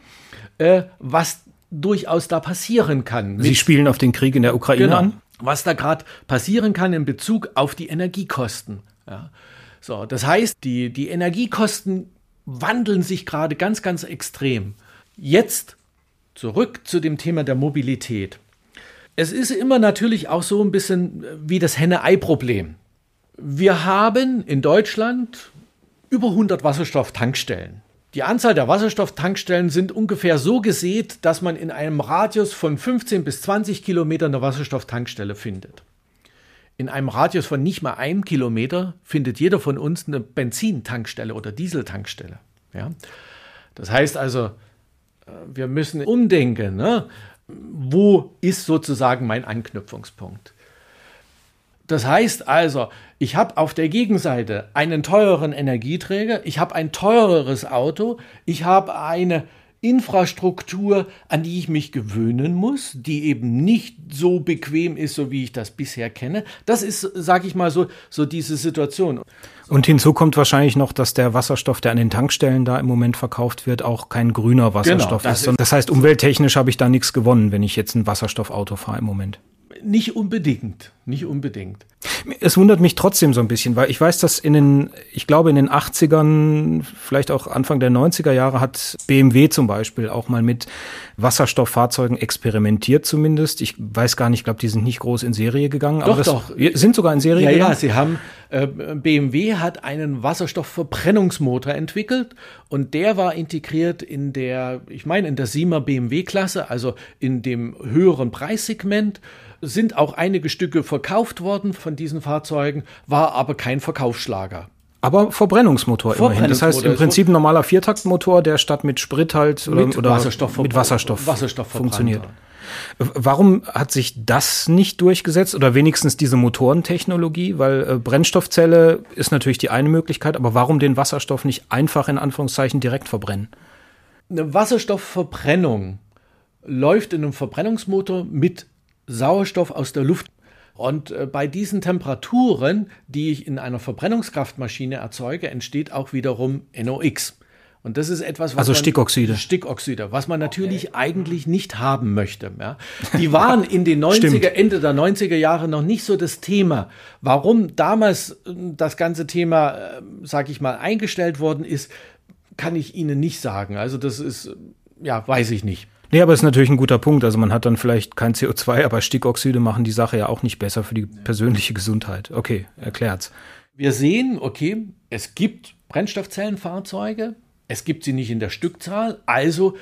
äh, was durchaus da passieren kann. Sie spielen auf den Krieg in der Ukraine genau, an? Was da gerade passieren kann in Bezug auf die Energiekosten. Ja. So, das heißt, die, die Energiekosten wandeln sich gerade ganz, ganz extrem. Jetzt zurück zu dem Thema der Mobilität. Es ist immer natürlich auch so ein bisschen äh, wie das Henne-Ei-Problem. Wir haben in Deutschland über 100 Wasserstofftankstellen. Die Anzahl der Wasserstofftankstellen sind ungefähr so gesät, dass man in einem Radius von 15 bis 20 Kilometern eine Wasserstofftankstelle findet. In einem Radius von nicht mal einem Kilometer findet jeder von uns eine Benzintankstelle oder Dieseltankstelle. Ja? Das heißt also, äh, wir müssen umdenken. Ne? wo ist sozusagen mein Anknüpfungspunkt? Das heißt also, ich habe auf der Gegenseite einen teureren Energieträger, ich habe ein teureres Auto, ich habe eine Infrastruktur, an die ich mich gewöhnen muss, die eben nicht so bequem ist, so wie ich das bisher kenne. Das ist, sage ich mal so, so diese Situation. Und hinzu kommt wahrscheinlich noch, dass der Wasserstoff, der an den Tankstellen da im Moment verkauft wird, auch kein grüner Wasserstoff genau, ist. ist. Das heißt, umwelttechnisch habe ich da nichts gewonnen, wenn ich jetzt ein Wasserstoffauto fahre im Moment. Nicht unbedingt, nicht unbedingt. Es wundert mich trotzdem so ein bisschen, weil ich weiß, dass in den, ich glaube in den 80ern, vielleicht auch Anfang der 90er Jahre hat BMW zum Beispiel auch mal mit Wasserstofffahrzeugen experimentiert zumindest. Ich weiß gar nicht, ich glaube, die sind nicht groß in Serie gegangen. Doch, aber das, doch. Sind sogar in Serie ja, gegangen? Ja, sie haben, äh, BMW hat einen Wasserstoffverbrennungsmotor entwickelt und der war integriert in der, ich meine, in der Siemer BMW-Klasse, also in dem höheren Preissegment sind auch einige Stücke verkauft worden von diesen Fahrzeugen, war aber kein Verkaufsschlager. Aber Verbrennungsmotor, Verbrennungsmotor immerhin. Das heißt im Prinzip ein normaler Viertaktmotor, der statt mit Sprit halt oder mit oder Wasserstoff, mit Wasserstoff, Wasserstoff funktioniert. Warum hat sich das nicht durchgesetzt oder wenigstens diese Motorentechnologie? Weil äh, Brennstoffzelle ist natürlich die eine Möglichkeit, aber warum den Wasserstoff nicht einfach in Anführungszeichen direkt verbrennen? Eine Wasserstoffverbrennung läuft in einem Verbrennungsmotor mit Sauerstoff aus der Luft. Und äh, bei diesen Temperaturen, die ich in einer Verbrennungskraftmaschine erzeuge, entsteht auch wiederum NOx. Und das ist etwas, was also man, Stickoxide. Stickoxide, was man natürlich okay. eigentlich nicht haben möchte. Ja. Die waren in den 90er, Ende der 90er Jahre noch nicht so das Thema. Warum damals äh, das ganze Thema, äh, sag ich mal, eingestellt worden ist, kann ich Ihnen nicht sagen. Also das ist, ja, weiß ich nicht. Nee, aber ist natürlich ein guter Punkt. Also man hat dann vielleicht kein CO2, aber Stickoxide machen die Sache ja auch nicht besser für die persönliche Gesundheit. Okay, erklärt's. Wir sehen, okay, es gibt Brennstoffzellenfahrzeuge, es gibt sie nicht in der Stückzahl, also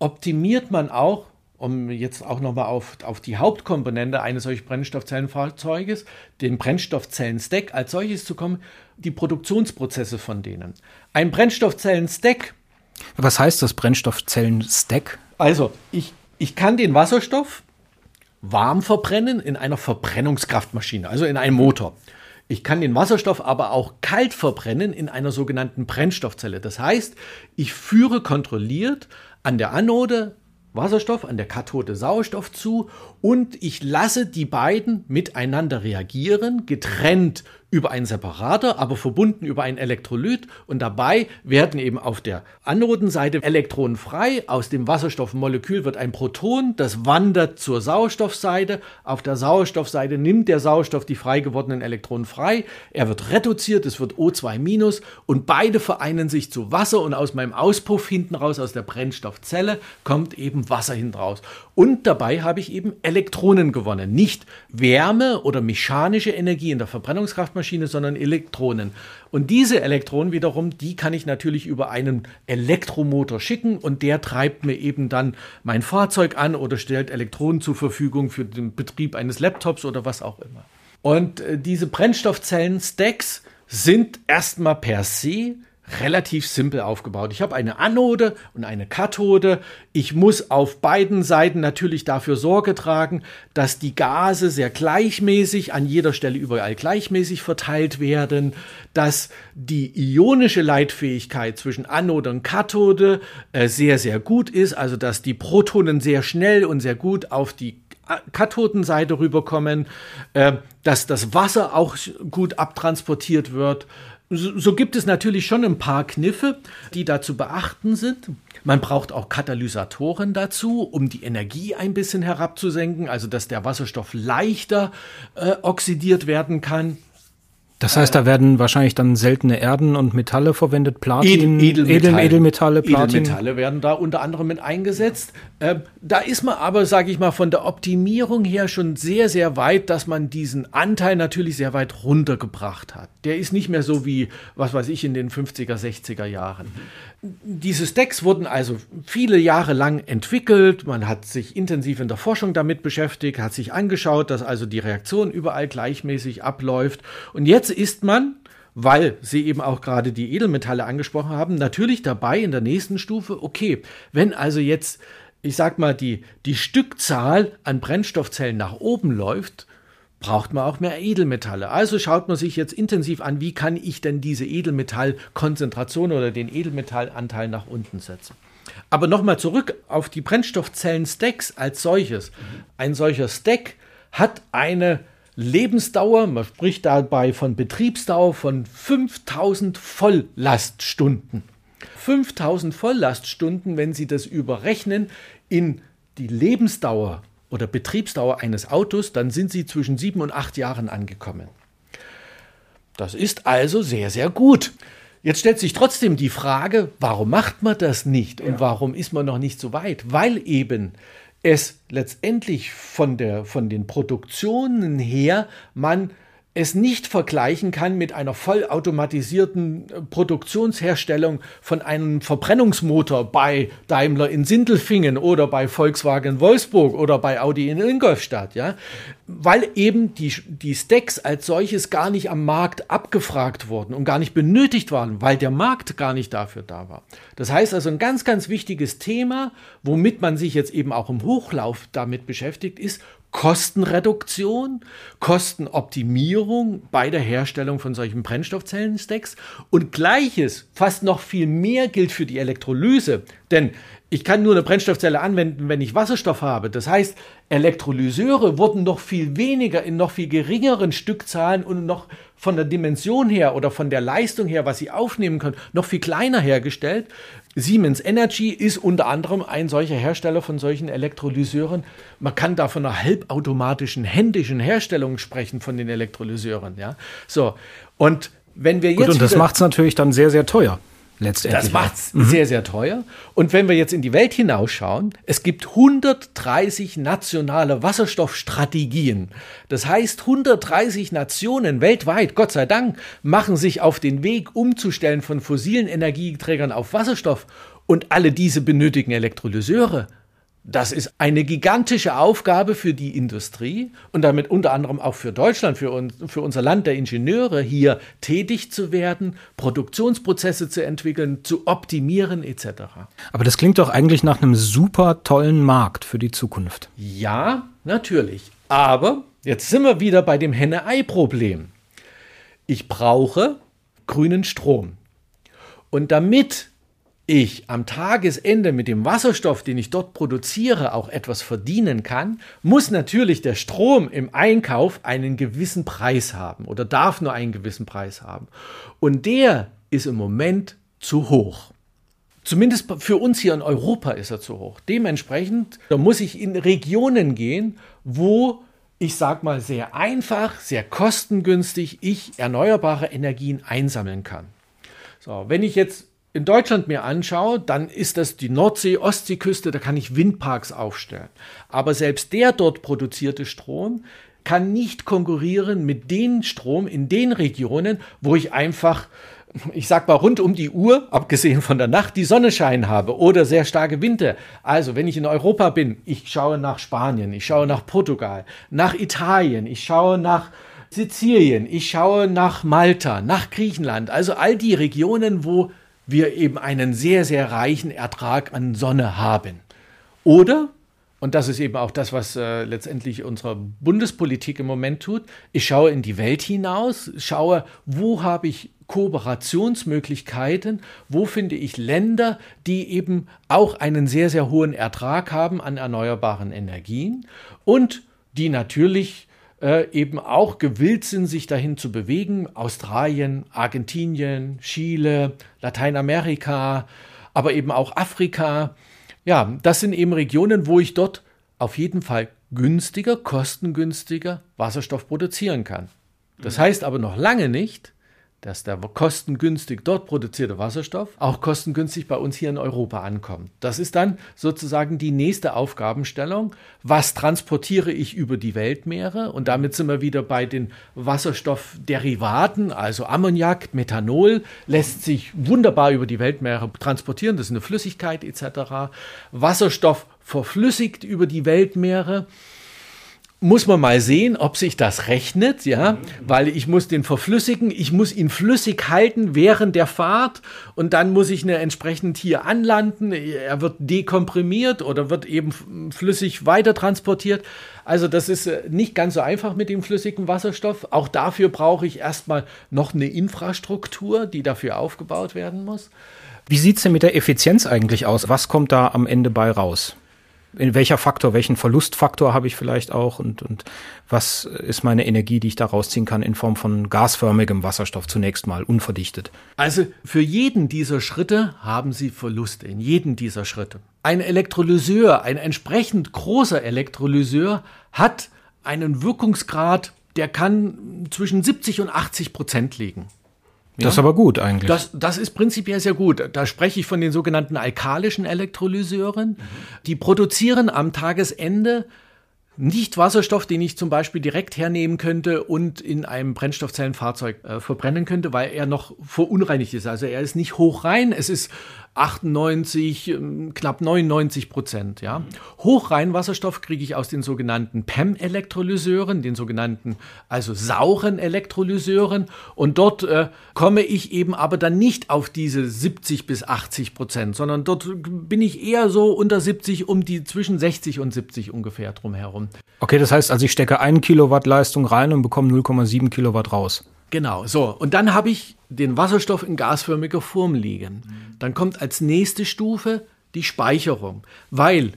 optimiert man auch, um jetzt auch nochmal auf, auf die Hauptkomponente eines solchen Brennstoffzellenfahrzeuges, den Brennstoffzellen-Stack als solches zu kommen, die Produktionsprozesse von denen. Ein Brennstoffzellen-Stack. Was heißt das Brennstoffzellen-Stack? Also, ich, ich kann den Wasserstoff warm verbrennen in einer Verbrennungskraftmaschine, also in einem Motor. Ich kann den Wasserstoff aber auch kalt verbrennen in einer sogenannten Brennstoffzelle. Das heißt, ich führe kontrolliert an der Anode Wasserstoff, an der Kathode Sauerstoff zu und ich lasse die beiden miteinander reagieren, getrennt über einen Separator, aber verbunden über ein Elektrolyt und dabei werden eben auf der Anodenseite Elektronen frei. Aus dem Wasserstoffmolekül wird ein Proton, das wandert zur Sauerstoffseite. Auf der Sauerstoffseite nimmt der Sauerstoff die frei gewordenen Elektronen frei. Er wird reduziert, es wird O2- und beide vereinen sich zu Wasser und aus meinem Auspuff hinten raus, aus der Brennstoffzelle, kommt eben Wasser hinten raus. Und dabei habe ich eben Elektronen gewonnen. Nicht Wärme oder mechanische Energie in der Verbrennungskraftmaschine, sondern Elektronen. Und diese Elektronen wiederum, die kann ich natürlich über einen Elektromotor schicken und der treibt mir eben dann mein Fahrzeug an oder stellt Elektronen zur Verfügung für den Betrieb eines Laptops oder was auch immer. Und äh, diese Brennstoffzellen-Stacks sind erstmal per se relativ simpel aufgebaut. Ich habe eine Anode und eine Kathode. Ich muss auf beiden Seiten natürlich dafür Sorge tragen, dass die Gase sehr gleichmäßig an jeder Stelle überall gleichmäßig verteilt werden, dass die ionische Leitfähigkeit zwischen Anode und Kathode äh, sehr, sehr gut ist, also dass die Protonen sehr schnell und sehr gut auf die Kathodenseite rüberkommen, äh, dass das Wasser auch gut abtransportiert wird so, gibt es natürlich schon ein paar Kniffe, die da zu beachten sind. Man braucht auch Katalysatoren dazu, um die Energie ein bisschen herabzusenken, also dass der Wasserstoff leichter äh, oxidiert werden kann. Das heißt, da werden wahrscheinlich dann seltene Erden und Metalle verwendet, Platin, Edelmetalle, Edelmetalle, Platin. Edelmetalle werden da unter anderem mit eingesetzt. Äh, da ist man aber, sage ich mal, von der Optimierung her schon sehr, sehr weit, dass man diesen Anteil natürlich sehr weit runtergebracht hat. Der ist nicht mehr so wie, was weiß ich, in den 50er, 60er Jahren. Diese Stacks wurden also viele Jahre lang entwickelt. Man hat sich intensiv in der Forschung damit beschäftigt, hat sich angeschaut, dass also die Reaktion überall gleichmäßig abläuft. Und jetzt ist man, weil Sie eben auch gerade die Edelmetalle angesprochen haben, natürlich dabei in der nächsten Stufe, okay, wenn also jetzt, ich sag mal, die, die Stückzahl an Brennstoffzellen nach oben läuft, braucht man auch mehr Edelmetalle. Also schaut man sich jetzt intensiv an, wie kann ich denn diese Edelmetallkonzentration oder den Edelmetallanteil nach unten setzen. Aber nochmal zurück auf die Brennstoffzellen-Stacks als solches. Ein solcher Stack hat eine Lebensdauer, man spricht dabei von Betriebsdauer von 5000 Volllaststunden. 5000 Volllaststunden, wenn Sie das überrechnen in die Lebensdauer oder Betriebsdauer eines Autos, dann sind Sie zwischen sieben und acht Jahren angekommen. Das ist also sehr, sehr gut. Jetzt stellt sich trotzdem die Frage, warum macht man das nicht und warum ist man noch nicht so weit? Weil eben es letztendlich von, der, von den Produktionen her man es nicht vergleichen kann mit einer vollautomatisierten äh, Produktionsherstellung von einem Verbrennungsmotor bei Daimler in Sindelfingen oder bei Volkswagen Wolfsburg oder bei Audi in Ingolstadt, ja, weil eben die, die Stacks als solches gar nicht am Markt abgefragt wurden und gar nicht benötigt waren, weil der Markt gar nicht dafür da war. Das heißt also ein ganz, ganz wichtiges Thema, womit man sich jetzt eben auch im Hochlauf damit beschäftigt, ist, Kostenreduktion, Kostenoptimierung bei der Herstellung von solchen Brennstoffzellenstacks und gleiches, fast noch viel mehr gilt für die Elektrolyse. Denn ich kann nur eine Brennstoffzelle anwenden, wenn ich Wasserstoff habe. Das heißt, Elektrolyseure wurden noch viel weniger in noch viel geringeren Stückzahlen und noch von der Dimension her oder von der Leistung her, was sie aufnehmen können, noch viel kleiner hergestellt. Siemens Energy ist unter anderem ein solcher Hersteller von solchen Elektrolyseuren. Man kann da von einer halbautomatischen, händischen Herstellung sprechen von den Elektrolyseuren. Ja, so und wenn wir jetzt Gut, und das macht es natürlich dann sehr, sehr teuer letztendlich. Das macht es mhm. sehr, sehr teuer. Und wenn wir jetzt in die Welt hinausschauen, es gibt 130 nationale Wasserstoffstrategien. Das heißt, 130 Nationen weltweit, Gott sei Dank, machen sich auf den Weg, umzustellen von fossilen Energieträgern auf Wasserstoff. Und alle diese benötigen Elektrolyseure. Das ist eine gigantische Aufgabe für die Industrie und damit unter anderem auch für Deutschland, für, uns, für unser Land der Ingenieure, hier tätig zu werden, Produktionsprozesse zu entwickeln, zu optimieren etc. Aber das klingt doch eigentlich nach einem super tollen Markt für die Zukunft. Ja, natürlich. Aber jetzt sind wir wieder bei dem Henne-Ei-Problem. Ich brauche grünen Strom. Und damit ich am Tagesende mit dem Wasserstoff, den ich dort produziere, auch etwas verdienen kann, muss natürlich der Strom im Einkauf einen gewissen Preis haben oder darf nur einen gewissen Preis haben. Und der ist im Moment zu hoch. Zumindest für uns hier in Europa ist er zu hoch. Dementsprechend muss ich in Regionen gehen, wo ich sag mal sehr einfach, sehr kostengünstig ich erneuerbare Energien einsammeln kann. So, wenn ich jetzt in Deutschland mir anschaue, dann ist das die Nordsee, Ostseeküste, da kann ich Windparks aufstellen. Aber selbst der dort produzierte Strom kann nicht konkurrieren mit dem Strom in den Regionen, wo ich einfach ich sag mal rund um die Uhr, abgesehen von der Nacht, die Sonne scheinen habe oder sehr starke Winter. Also, wenn ich in Europa bin, ich schaue nach Spanien, ich schaue nach Portugal, nach Italien, ich schaue nach Sizilien, ich schaue nach Malta, nach Griechenland, also all die Regionen, wo wir eben einen sehr, sehr reichen Ertrag an Sonne haben. Oder, und das ist eben auch das, was äh, letztendlich unsere Bundespolitik im Moment tut, ich schaue in die Welt hinaus, schaue, wo habe ich Kooperationsmöglichkeiten, wo finde ich Länder, die eben auch einen sehr, sehr hohen Ertrag haben an erneuerbaren Energien und die natürlich äh, eben auch gewillt sind, sich dahin zu bewegen. Australien, Argentinien, Chile, Lateinamerika, aber eben auch Afrika. Ja, das sind eben Regionen, wo ich dort auf jeden Fall günstiger, kostengünstiger Wasserstoff produzieren kann. Das heißt aber noch lange nicht, dass der kostengünstig dort produzierte Wasserstoff auch kostengünstig bei uns hier in Europa ankommt. Das ist dann sozusagen die nächste Aufgabenstellung. Was transportiere ich über die Weltmeere? Und damit sind wir wieder bei den Wasserstoffderivaten, also Ammoniak, Methanol, lässt sich wunderbar über die Weltmeere transportieren. Das ist eine Flüssigkeit etc. Wasserstoff verflüssigt über die Weltmeere muss man mal sehen, ob sich das rechnet, ja, weil ich muss den verflüssigen, ich muss ihn flüssig halten während der Fahrt und dann muss ich eine entsprechend hier anlanden. Er wird dekomprimiert oder wird eben flüssig weiter transportiert. Also das ist äh, nicht ganz so einfach mit dem flüssigen Wasserstoff. Auch dafür brauche ich erstmal noch eine Infrastruktur, die dafür aufgebaut werden muss. Wie sieht es denn mit der Effizienz eigentlich aus? Was kommt da am Ende bei raus? In welcher Faktor, welchen Verlustfaktor habe ich vielleicht auch und, und was ist meine Energie, die ich da rausziehen kann in Form von gasförmigem Wasserstoff zunächst mal, unverdichtet? Also für jeden dieser Schritte haben Sie Verluste, in jedem dieser Schritte. Ein Elektrolyseur, ein entsprechend großer Elektrolyseur hat einen Wirkungsgrad, der kann zwischen 70 und 80 Prozent liegen. Das ist aber gut eigentlich. Das, das ist prinzipiell sehr gut. Da spreche ich von den sogenannten alkalischen Elektrolyseuren. Mhm. Die produzieren am Tagesende nicht Wasserstoff, den ich zum Beispiel direkt hernehmen könnte und in einem Brennstoffzellenfahrzeug äh, verbrennen könnte, weil er noch verunreinigt ist. Also er ist nicht hochrein, es ist 98, ähm, knapp 99 Prozent. Ja. Hochreinwasserstoff kriege ich aus den sogenannten PEM-Elektrolyseuren, den sogenannten also sauren Elektrolyseuren. Und dort äh, komme ich eben aber dann nicht auf diese 70 bis 80 Prozent, sondern dort bin ich eher so unter 70, um die zwischen 60 und 70 ungefähr drumherum. Okay, das heißt also, ich stecke 1 Kilowatt Leistung rein und bekomme 0,7 Kilowatt raus. Genau, so. Und dann habe ich den Wasserstoff in gasförmiger Form liegen. Dann kommt als nächste Stufe die Speicherung, weil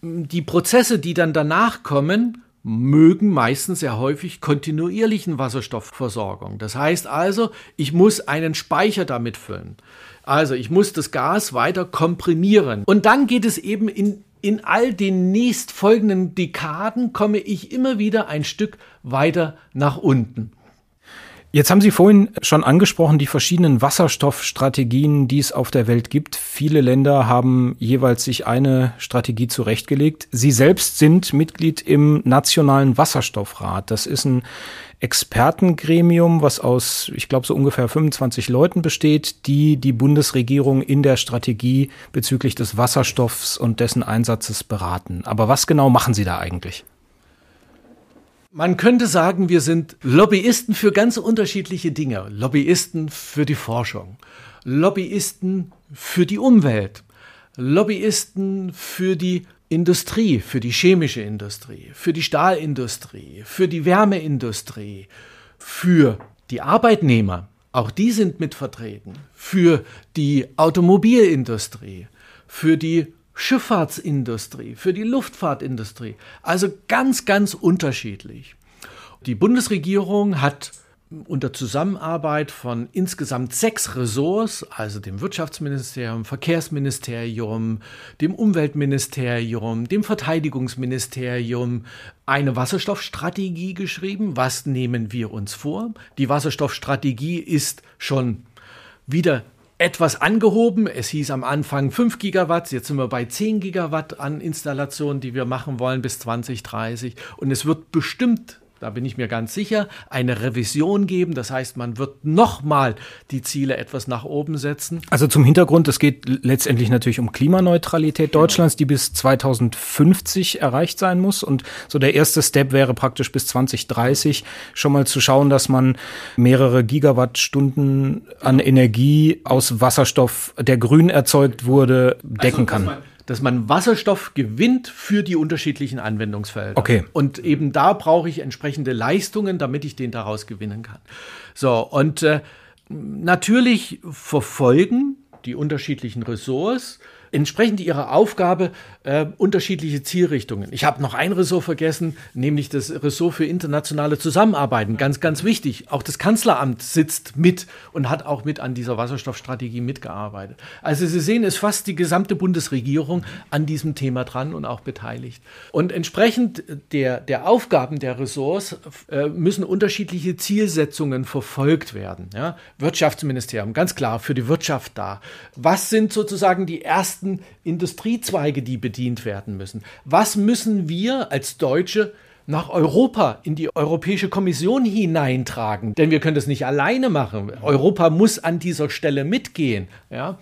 die Prozesse, die dann danach kommen, mögen meistens sehr häufig kontinuierlichen Wasserstoffversorgung. Das heißt also, ich muss einen Speicher damit füllen. Also ich muss das Gas weiter komprimieren. Und dann geht es eben in, in all den nächstfolgenden Dekaden, komme ich immer wieder ein Stück weiter nach unten. Jetzt haben Sie vorhin schon angesprochen, die verschiedenen Wasserstoffstrategien, die es auf der Welt gibt. Viele Länder haben jeweils sich eine Strategie zurechtgelegt. Sie selbst sind Mitglied im Nationalen Wasserstoffrat. Das ist ein Expertengremium, was aus, ich glaube, so ungefähr 25 Leuten besteht, die die Bundesregierung in der Strategie bezüglich des Wasserstoffs und dessen Einsatzes beraten. Aber was genau machen Sie da eigentlich? Man könnte sagen, wir sind Lobbyisten für ganz unterschiedliche Dinge. Lobbyisten für die Forschung, Lobbyisten für die Umwelt, Lobbyisten für die Industrie, für die chemische Industrie, für die Stahlindustrie, für die Wärmeindustrie, für die Arbeitnehmer, auch die sind mit vertreten, für die Automobilindustrie, für die Schifffahrtsindustrie, für die Luftfahrtindustrie. Also ganz, ganz unterschiedlich. Die Bundesregierung hat unter Zusammenarbeit von insgesamt sechs Ressorts, also dem Wirtschaftsministerium, Verkehrsministerium, dem Umweltministerium, dem Verteidigungsministerium, eine Wasserstoffstrategie geschrieben. Was nehmen wir uns vor? Die Wasserstoffstrategie ist schon wieder etwas angehoben. Es hieß am Anfang 5 Gigawatt, jetzt sind wir bei 10 Gigawatt an Installationen, die wir machen wollen bis 2030. Und es wird bestimmt da bin ich mir ganz sicher, eine Revision geben. Das heißt, man wird nochmal die Ziele etwas nach oben setzen. Also zum Hintergrund, es geht letztendlich natürlich um Klimaneutralität genau. Deutschlands, die bis 2050 erreicht sein muss. Und so der erste Step wäre praktisch bis 2030 schon mal zu schauen, dass man mehrere Gigawattstunden an Energie aus Wasserstoff, der grün erzeugt wurde, decken also, kann dass man Wasserstoff gewinnt für die unterschiedlichen Anwendungsfelder. Okay. Und eben da brauche ich entsprechende Leistungen, damit ich den daraus gewinnen kann. So, und äh, natürlich verfolgen die unterschiedlichen Ressorts entsprechend ihrer Aufgabe äh, unterschiedliche Zielrichtungen. Ich habe noch ein Ressort vergessen, nämlich das Ressort für internationale Zusammenarbeiten. Ganz, ganz wichtig. Auch das Kanzleramt sitzt mit und hat auch mit an dieser Wasserstoffstrategie mitgearbeitet. Also Sie sehen, es fast die gesamte Bundesregierung an diesem Thema dran und auch beteiligt. Und entsprechend der, der Aufgaben der Ressorts äh, müssen unterschiedliche Zielsetzungen verfolgt werden. Ja? Wirtschaftsministerium, ganz klar, für die Wirtschaft da. Was sind sozusagen die ersten ersten Industriezweige, die bedient werden müssen. Was müssen wir als Deutsche nach Europa, in die Europäische Kommission hineintragen. Denn wir können das nicht alleine machen. Europa muss an dieser Stelle mitgehen. Ja?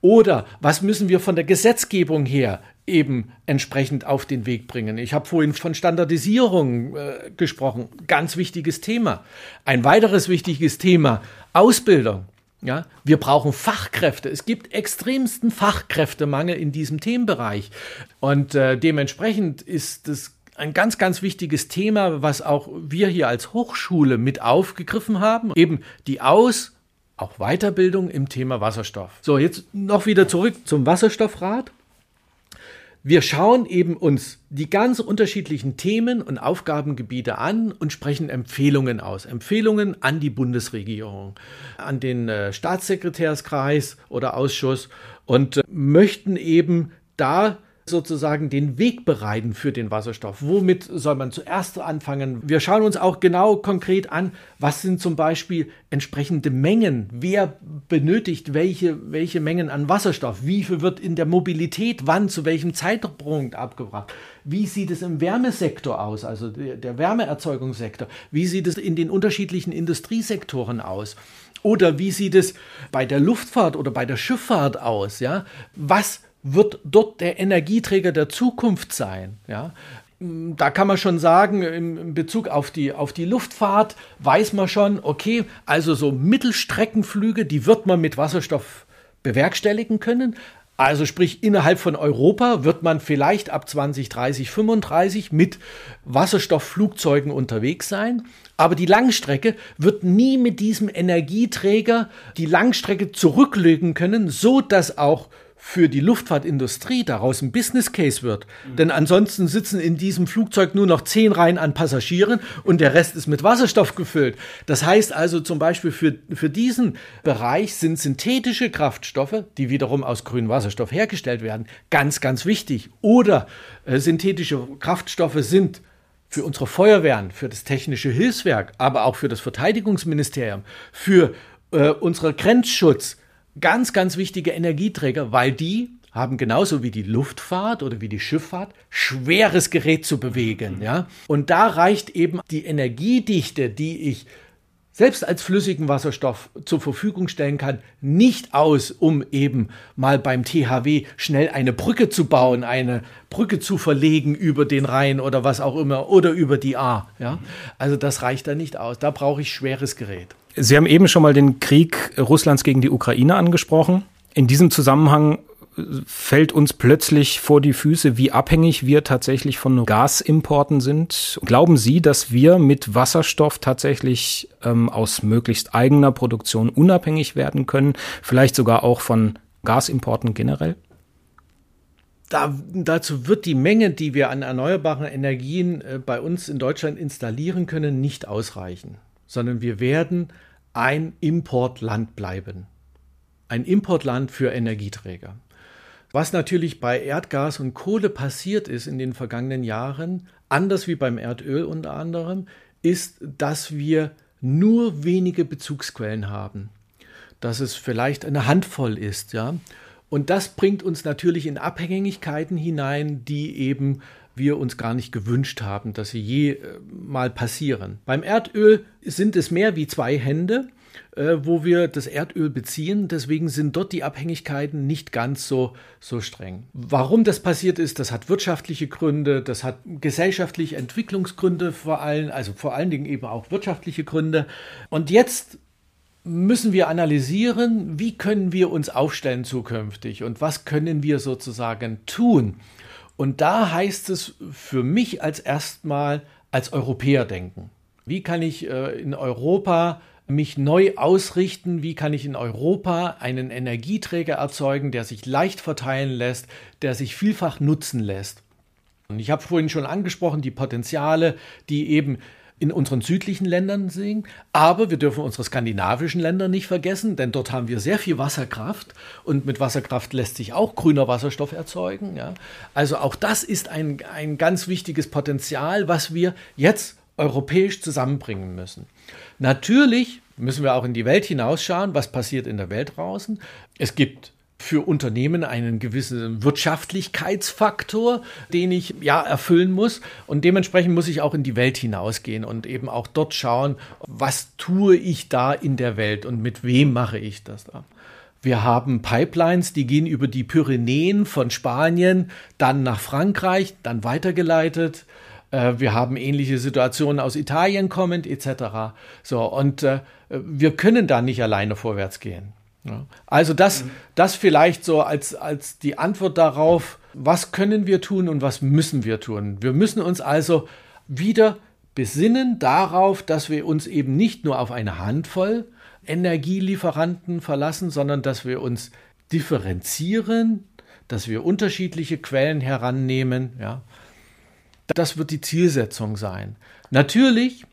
Oder was müssen wir von der Gesetzgebung her eben entsprechend auf den Weg bringen? Ich habe vorhin von Standardisierung äh, gesprochen. Ganz wichtiges Thema. Ein weiteres wichtiges Thema, Ausbildung. Ja, wir brauchen Fachkräfte. Es gibt extremsten Fachkräftemangel in diesem Themenbereich. Und äh, dementsprechend ist es ein ganz, ganz wichtiges Thema, was auch wir hier als Hochschule mit aufgegriffen haben. Eben die Aus- auch Weiterbildung im Thema Wasserstoff. So, jetzt noch wieder zurück zum Wasserstoffrat. Wir schauen eben uns die ganz unterschiedlichen Themen und Aufgabengebiete an und sprechen Empfehlungen aus. Empfehlungen an die Bundesregierung, an den äh, Staatssekretärskreis oder Ausschuss und äh, möchten eben da sozusagen den Weg bereiten für den Wasserstoff. Womit soll man zuerst anfangen? Wir schauen uns auch genau konkret an, was sind zum Beispiel entsprechende Mengen? Wer benötigt welche, welche Mengen an Wasserstoff? Wie viel wird in der Mobilität wann zu welchem Zeitpunkt abgebracht? Wie sieht es im Wärmesektor aus, also der, der Wärmeerzeugungssektor? Wie sieht es in den unterschiedlichen Industriesektoren aus? Oder wie sieht es bei der Luftfahrt oder bei der Schifffahrt aus? Ja? Was wird dort der Energieträger der Zukunft sein. Ja? Da kann man schon sagen, in Bezug auf die, auf die Luftfahrt weiß man schon, okay, also so Mittelstreckenflüge, die wird man mit Wasserstoff bewerkstelligen können. Also sprich, innerhalb von Europa wird man vielleicht ab 2030, 35 mit Wasserstoffflugzeugen unterwegs sein. Aber die Langstrecke wird nie mit diesem Energieträger die Langstrecke zurücklegen können, so dass auch für die Luftfahrtindustrie daraus ein Business Case wird. Mhm. Denn ansonsten sitzen in diesem Flugzeug nur noch zehn Reihen an Passagieren und der Rest ist mit Wasserstoff gefüllt. Das heißt also zum Beispiel für, für diesen Bereich sind synthetische Kraftstoffe, die wiederum aus grünem Wasserstoff hergestellt werden, ganz, ganz wichtig. Oder äh, synthetische Kraftstoffe sind für unsere Feuerwehren, für das technische Hilfswerk, aber auch für das Verteidigungsministerium, für äh, unseren Grenzschutz ganz, ganz wichtige Energieträger, weil die haben genauso wie die Luftfahrt oder wie die Schifffahrt schweres Gerät zu bewegen, ja. Und da reicht eben die Energiedichte, die ich selbst als flüssigen Wasserstoff zur Verfügung stellen kann, nicht aus, um eben mal beim THW schnell eine Brücke zu bauen, eine Brücke zu verlegen über den Rhein oder was auch immer oder über die A. Ja? Also das reicht da nicht aus. Da brauche ich schweres Gerät. Sie haben eben schon mal den Krieg Russlands gegen die Ukraine angesprochen. In diesem Zusammenhang fällt uns plötzlich vor die Füße, wie abhängig wir tatsächlich von Gasimporten sind. Glauben Sie, dass wir mit Wasserstoff tatsächlich ähm, aus möglichst eigener Produktion unabhängig werden können, vielleicht sogar auch von Gasimporten generell? Da, dazu wird die Menge, die wir an erneuerbaren Energien äh, bei uns in Deutschland installieren können, nicht ausreichen, sondern wir werden ein Importland bleiben. Ein Importland für Energieträger. Was natürlich bei Erdgas und Kohle passiert ist in den vergangenen Jahren, anders wie beim Erdöl unter anderem, ist, dass wir nur wenige Bezugsquellen haben. Dass es vielleicht eine Handvoll ist, ja. Und das bringt uns natürlich in Abhängigkeiten hinein, die eben wir uns gar nicht gewünscht haben, dass sie je äh, mal passieren. Beim Erdöl sind es mehr wie zwei Hände äh, wo wir das Erdöl beziehen. Deswegen sind dort die Abhängigkeiten nicht ganz so, so streng. Warum das passiert ist, das hat wirtschaftliche Gründe, das hat gesellschaftliche Entwicklungsgründe vor allem, also vor allen Dingen eben auch wirtschaftliche Gründe. Und jetzt müssen wir analysieren, wie können wir uns aufstellen zukünftig und was können wir sozusagen tun. Und da heißt es für mich als erstmal als Europäer denken. Wie kann ich äh, in Europa mich neu ausrichten, wie kann ich in Europa einen Energieträger erzeugen, der sich leicht verteilen lässt, der sich vielfach nutzen lässt. Und ich habe vorhin schon angesprochen, die Potenziale, die eben in unseren südlichen Ländern sehen. Aber wir dürfen unsere skandinavischen Länder nicht vergessen, denn dort haben wir sehr viel Wasserkraft und mit Wasserkraft lässt sich auch grüner Wasserstoff erzeugen. Ja. Also auch das ist ein, ein ganz wichtiges Potenzial, was wir jetzt europäisch zusammenbringen müssen. Natürlich müssen wir auch in die Welt hinausschauen, was passiert in der Welt draußen. Es gibt für Unternehmen einen gewissen Wirtschaftlichkeitsfaktor, den ich ja erfüllen muss. Und dementsprechend muss ich auch in die Welt hinausgehen und eben auch dort schauen, was tue ich da in der Welt und mit wem mache ich das da. Wir haben Pipelines, die gehen über die Pyrenäen von Spanien, dann nach Frankreich, dann weitergeleitet äh, wir haben ähnliche Situationen aus Italien kommend etc. So, und äh, wir können da nicht alleine vorwärts gehen. Ja. Also das, mhm. das vielleicht so als, als die Antwort darauf, was können wir tun und was müssen wir tun. Wir müssen uns also wieder besinnen darauf, dass wir uns eben nicht nur auf eine Handvoll Energielieferanten verlassen, sondern dass wir uns differenzieren, dass wir unterschiedliche Quellen herannehmen, ja, das wird die Zielsetzung sein. Natürlich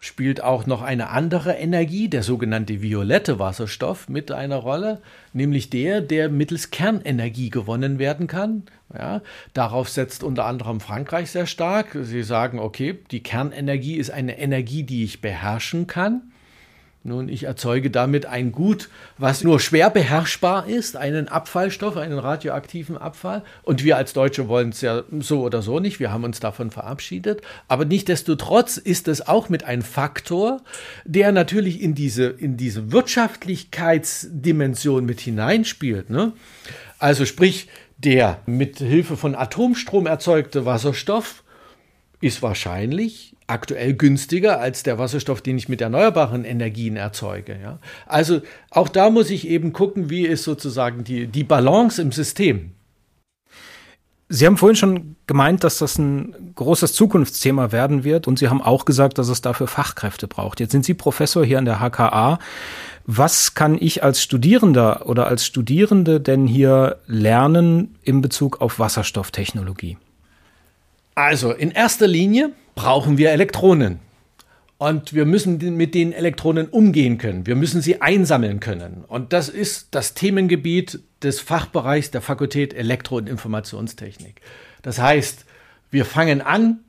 spielt auch noch eine andere Energie, der sogenannte violette Wasserstoff, mit einer Rolle, nämlich der, der mittels Kernenergie gewonnen werden kann. Ja, darauf setzt unter anderem Frankreich sehr stark. Sie sagen, okay, die Kernenergie ist eine Energie, die ich beherrschen kann. Nun, ich erzeuge damit ein Gut, was nur schwer beherrschbar ist, einen Abfallstoff, einen radioaktiven Abfall. Und wir als Deutsche wollen es ja so oder so nicht. Wir haben uns davon verabschiedet. Aber nichtdestotrotz ist es auch mit einem Faktor, der natürlich in diese, in diese Wirtschaftlichkeitsdimension mit hineinspielt. Ne? Also sprich, der mit Hilfe von Atomstrom erzeugte Wasserstoff ist wahrscheinlich aktuell günstiger als der Wasserstoff, den ich mit erneuerbaren Energien erzeuge. Ja? Also auch da muss ich eben gucken, wie ist sozusagen die, die Balance im System. Sie haben vorhin schon gemeint, dass das ein großes Zukunftsthema werden wird und Sie haben auch gesagt, dass es dafür Fachkräfte braucht. Jetzt sind Sie Professor hier an der HKA. Was kann ich als Studierender oder als Studierende denn hier lernen in Bezug auf Wasserstofftechnologie? Also in erster Linie brauchen wir Elektronen. Und wir müssen mit den Elektronen umgehen können. Wir müssen sie einsammeln können. Und das ist das Themengebiet des Fachbereichs der Fakultät Elektro- und Informationstechnik. Das heißt, wir fangen an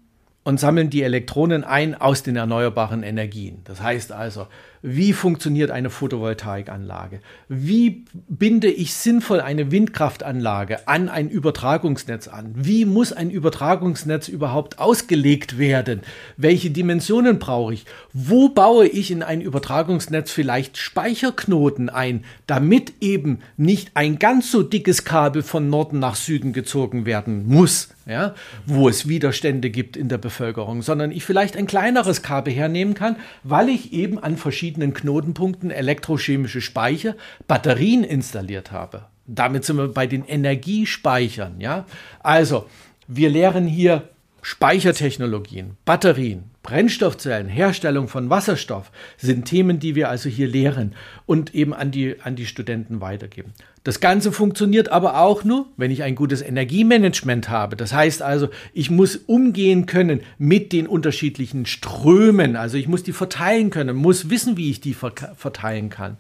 und sammeln die Elektronen ein aus den erneuerbaren Energien. Das heißt also, wie funktioniert eine Photovoltaikanlage? Wie binde ich sinnvoll eine Windkraftanlage an ein Übertragungsnetz an? Wie muss ein Übertragungsnetz überhaupt ausgelegt werden? Welche Dimensionen brauche ich? Wo baue ich in ein Übertragungsnetz vielleicht Speicherknoten ein, damit eben nicht ein ganz so dickes Kabel von Norden nach Süden gezogen werden muss, ja, wo es Widerstände gibt in der Bevölkerung, sondern ich vielleicht ein kleineres Kabel hernehmen kann, weil ich eben an verschiedenen Knotenpunkten elektrochemische Speicher, Batterien installiert habe. Damit sind wir bei den Energiespeichern, ja. Also, wir lehren hier Speichertechnologien, Batterien, Brennstoffzellen, Herstellung von Wasserstoff sind Themen, die wir also hier lehren und eben an die, an die Studenten weitergeben. Das Ganze funktioniert aber auch nur, wenn ich ein gutes Energiemanagement habe. Das heißt also, ich muss umgehen können mit den unterschiedlichen Strömen. Also ich muss die verteilen können, muss wissen, wie ich die verteilen kann.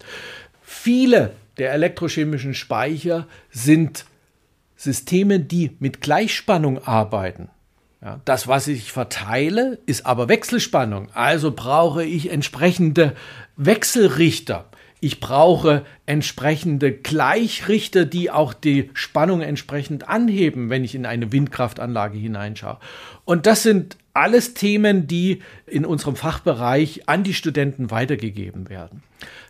Viele der elektrochemischen Speicher sind Systeme, die mit Gleichspannung arbeiten. Ja, das, was ich verteile, ist aber Wechselspannung. Also brauche ich entsprechende Wechselrichter. Ich brauche entsprechende Gleichrichter, die auch die Spannung entsprechend anheben, wenn ich in eine Windkraftanlage hineinschaue. Und das sind alles Themen, die in unserem Fachbereich an die Studenten weitergegeben werden.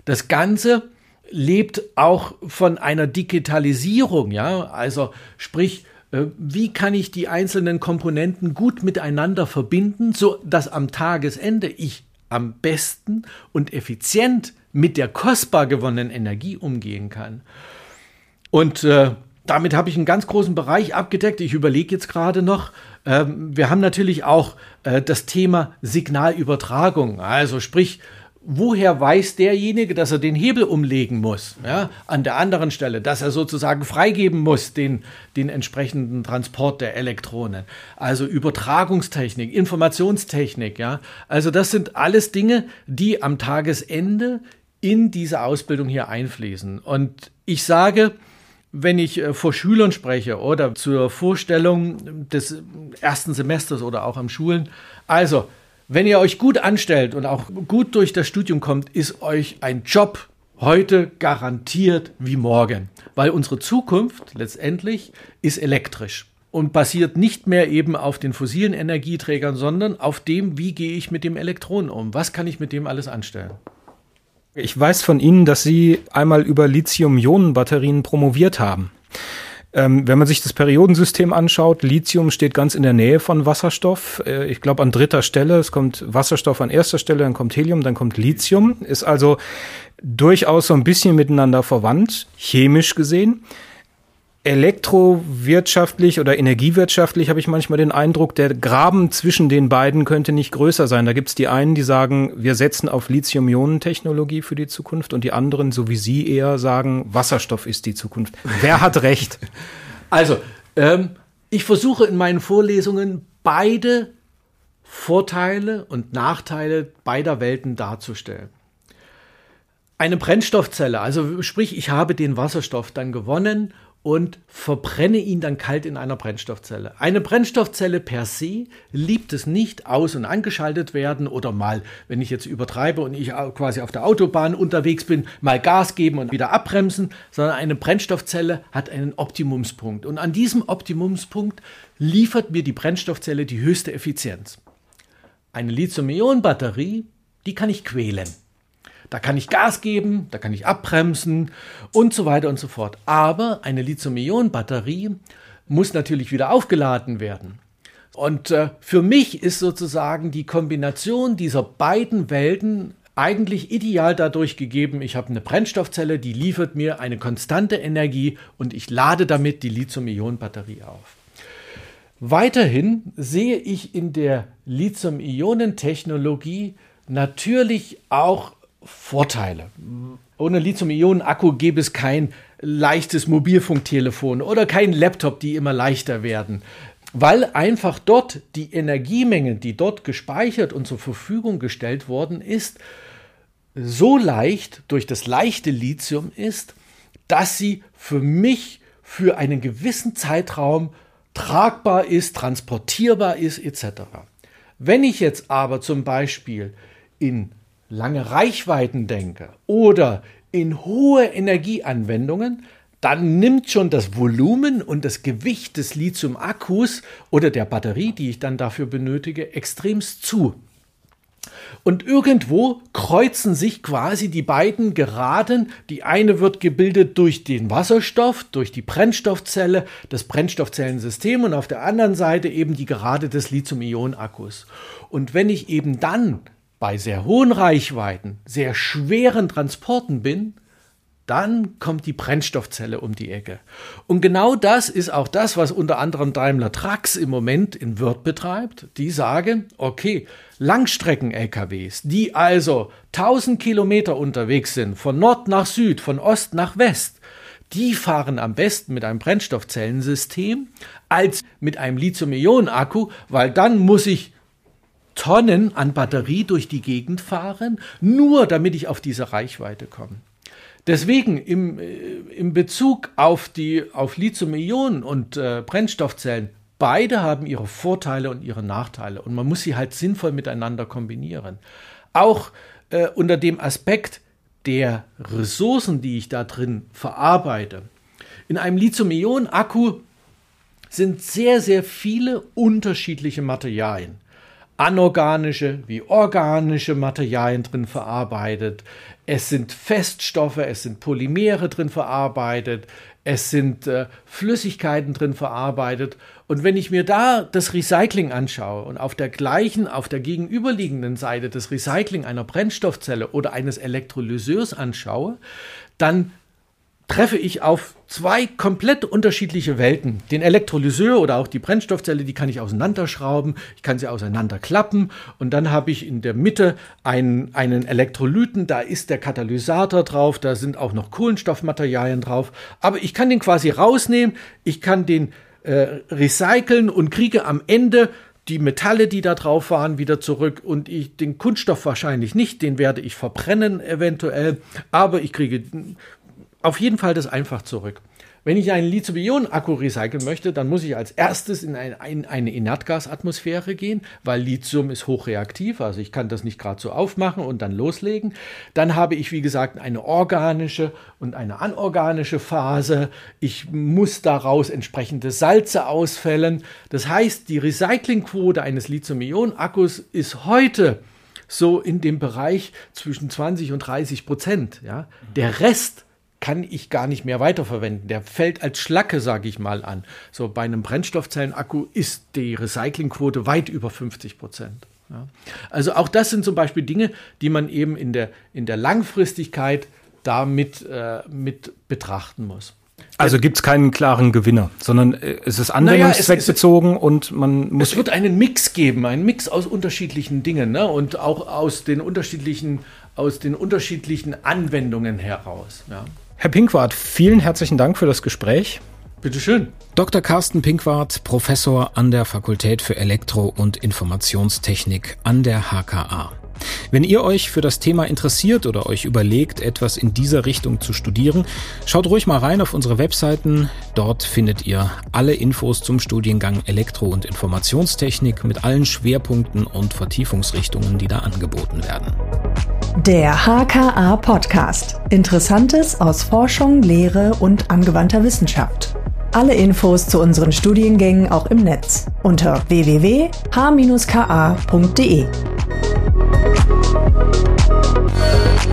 Das Ganze lebt auch von einer Digitalisierung, ja, also sprich, wie kann ich die einzelnen Komponenten gut miteinander verbinden, so dass am Tagesende ich am besten und effizient mit der kostbar gewonnenen Energie umgehen kann. Und äh, damit habe ich einen ganz großen Bereich abgedeckt. Ich überlege jetzt gerade noch. Ähm, wir haben natürlich auch äh, das Thema Signalübertragung. Also sprich, woher weiß derjenige, dass er den Hebel umlegen muss, ja, an der anderen Stelle, dass er sozusagen freigeben muss, den, den entsprechenden Transport der Elektronen. Also Übertragungstechnik, Informationstechnik, ja. Also das sind alles Dinge, die am Tagesende in diese Ausbildung hier einfließen. Und ich sage, wenn ich äh, vor Schülern spreche oder zur Vorstellung des ersten Semesters oder auch am Schulen, also wenn ihr euch gut anstellt und auch gut durch das Studium kommt, ist euch ein Job heute garantiert wie morgen, weil unsere Zukunft letztendlich ist elektrisch und basiert nicht mehr eben auf den fossilen Energieträgern, sondern auf dem, wie gehe ich mit dem Elektron um? Was kann ich mit dem alles anstellen? Ich weiß von Ihnen, dass Sie einmal über Lithium-Ionen-Batterien promoviert haben. Ähm, wenn man sich das Periodensystem anschaut, Lithium steht ganz in der Nähe von Wasserstoff. Äh, ich glaube an dritter Stelle. Es kommt Wasserstoff an erster Stelle, dann kommt Helium, dann kommt Lithium. Ist also durchaus so ein bisschen miteinander verwandt, chemisch gesehen elektrowirtschaftlich oder energiewirtschaftlich habe ich manchmal den Eindruck, der Graben zwischen den beiden könnte nicht größer sein. Da gibt es die einen, die sagen, wir setzen auf Lithium-Ionen-Technologie für die Zukunft und die anderen, so wie Sie eher sagen, Wasserstoff ist die Zukunft. Wer hat recht? Also, ähm, ich versuche in meinen Vorlesungen beide Vorteile und Nachteile beider Welten darzustellen. Eine Brennstoffzelle, also sprich, ich habe den Wasserstoff dann gewonnen und verbrenne ihn dann kalt in einer Brennstoffzelle. Eine Brennstoffzelle per se liebt es nicht, aus- und angeschaltet werden oder mal, wenn ich jetzt übertreibe und ich quasi auf der Autobahn unterwegs bin, mal Gas geben und wieder abbremsen, sondern eine Brennstoffzelle hat einen Optimumspunkt. Und an diesem Optimumspunkt liefert mir die Brennstoffzelle die höchste Effizienz. Eine Lithium-Ionen-Batterie, die kann ich quälen. Da kann ich Gas geben, da kann ich abbremsen und so weiter und so fort. Aber eine Lithium-Ionen-Batterie muss natürlich wieder aufgeladen werden. Und äh, für mich ist sozusagen die Kombination dieser beiden Welten eigentlich ideal dadurch gegeben, ich habe eine Brennstoffzelle, die liefert mir eine konstante Energie und ich lade damit die Lithium-Ionen-Batterie auf. Weiterhin sehe ich in der Lithium-Ionen-Technologie natürlich auch Vorteile. ohne Lithium-Ionen-Akku gäbe es kein leichtes Mobilfunktelefon oder kein Laptop, die immer leichter werden. Weil einfach dort die Energiemenge, die dort gespeichert und zur Verfügung gestellt worden ist, so leicht durch das leichte Lithium ist, dass sie für mich für einen gewissen Zeitraum tragbar ist, transportierbar ist etc. Wenn ich jetzt aber zum Beispiel in lange Reichweiten denke oder in hohe Energieanwendungen, dann nimmt schon das Volumen und das Gewicht des Lithium-Akkus oder der Batterie, die ich dann dafür benötige, extremst zu. Und irgendwo kreuzen sich quasi die beiden Geraden. Die eine wird gebildet durch den Wasserstoff, durch die Brennstoffzelle, das Brennstoffzellensystem und auf der anderen Seite eben die Gerade des Lithium-Ionen-Akkus. Und wenn ich eben dann bei sehr hohen Reichweiten, sehr schweren Transporten bin, dann kommt die Brennstoffzelle um die Ecke. Und genau das ist auch das, was unter anderem Daimler Trucks im Moment in Wörth betreibt. Die sagen, okay, Langstrecken-LKWs, die also 1000 Kilometer unterwegs sind, von Nord nach Süd, von Ost nach West, die fahren am besten mit einem Brennstoffzellensystem als mit einem Lithium-Ionen-Akku, weil dann muss ich Tonnen an Batterie durch die Gegend fahren, nur damit ich auf diese Reichweite komme. Deswegen im, äh, im Bezug auf die auf Lithium-Ionen und äh, Brennstoffzellen, beide haben ihre Vorteile und ihre Nachteile und man muss sie halt sinnvoll miteinander kombinieren. Auch äh, unter dem Aspekt der Ressourcen, die ich da drin verarbeite. In einem Lithium-Ionen-Akku sind sehr, sehr viele unterschiedliche Materialien anorganische wie organische Materialien drin verarbeitet. Es sind Feststoffe, es sind Polymere drin verarbeitet, es sind äh, Flüssigkeiten drin verarbeitet. Und wenn ich mir da das Recycling anschaue und auf der gleichen, auf der gegenüberliegenden Seite das Recycling einer Brennstoffzelle oder eines Elektrolyseurs anschaue, dann treffe ich auf zwei komplett unterschiedliche Welten. Den Elektrolyseur oder auch die Brennstoffzelle, die kann ich auseinanderschrauben, ich kann sie auseinanderklappen. Und dann habe ich in der Mitte einen, einen Elektrolyten, da ist der Katalysator drauf, da sind auch noch Kohlenstoffmaterialien drauf, aber ich kann den quasi rausnehmen, ich kann den äh, recyceln und kriege am Ende die Metalle, die da drauf waren, wieder zurück. Und ich den Kunststoff wahrscheinlich nicht, den werde ich verbrennen eventuell, aber ich kriege auf jeden Fall das einfach zurück. Wenn ich einen Lithium-Ionen-Akku recyceln möchte, dann muss ich als erstes in, ein, in eine Inertgasatmosphäre gehen, weil Lithium ist hochreaktiv, also ich kann das nicht gerade so aufmachen und dann loslegen. Dann habe ich, wie gesagt, eine organische und eine anorganische Phase. Ich muss daraus entsprechende Salze ausfällen. Das heißt, die Recyclingquote eines Lithium-Ionen-Akkus ist heute so in dem Bereich zwischen 20 und 30 Prozent. Ja? Der Rest kann ich gar nicht mehr weiterverwenden. Der fällt als Schlacke, sage ich mal, an. So bei einem Brennstoffzellenakku ist die Recyclingquote weit über 50 Prozent. Ja. Also auch das sind zum Beispiel Dinge, die man eben in der, in der Langfristigkeit damit äh, mit betrachten muss. Also gibt es keinen klaren Gewinner, sondern äh, es ist anwendungszweckbezogen naja, und man muss. Es wird einen Mix geben, einen Mix aus unterschiedlichen Dingen ne? und auch aus den unterschiedlichen, aus den unterschiedlichen Anwendungen heraus. Ja. Herr Pinkwart, vielen herzlichen Dank für das Gespräch. Bitteschön. Dr. Carsten Pinkwart, Professor an der Fakultät für Elektro- und Informationstechnik an der HKA. Wenn ihr euch für das Thema interessiert oder euch überlegt, etwas in dieser Richtung zu studieren, schaut ruhig mal rein auf unsere Webseiten. Dort findet ihr alle Infos zum Studiengang Elektro- und Informationstechnik mit allen Schwerpunkten und Vertiefungsrichtungen, die da angeboten werden. Der HKA Podcast. Interessantes aus Forschung, Lehre und angewandter Wissenschaft. Alle Infos zu unseren Studiengängen auch im Netz unter www.h-ka.de. Thank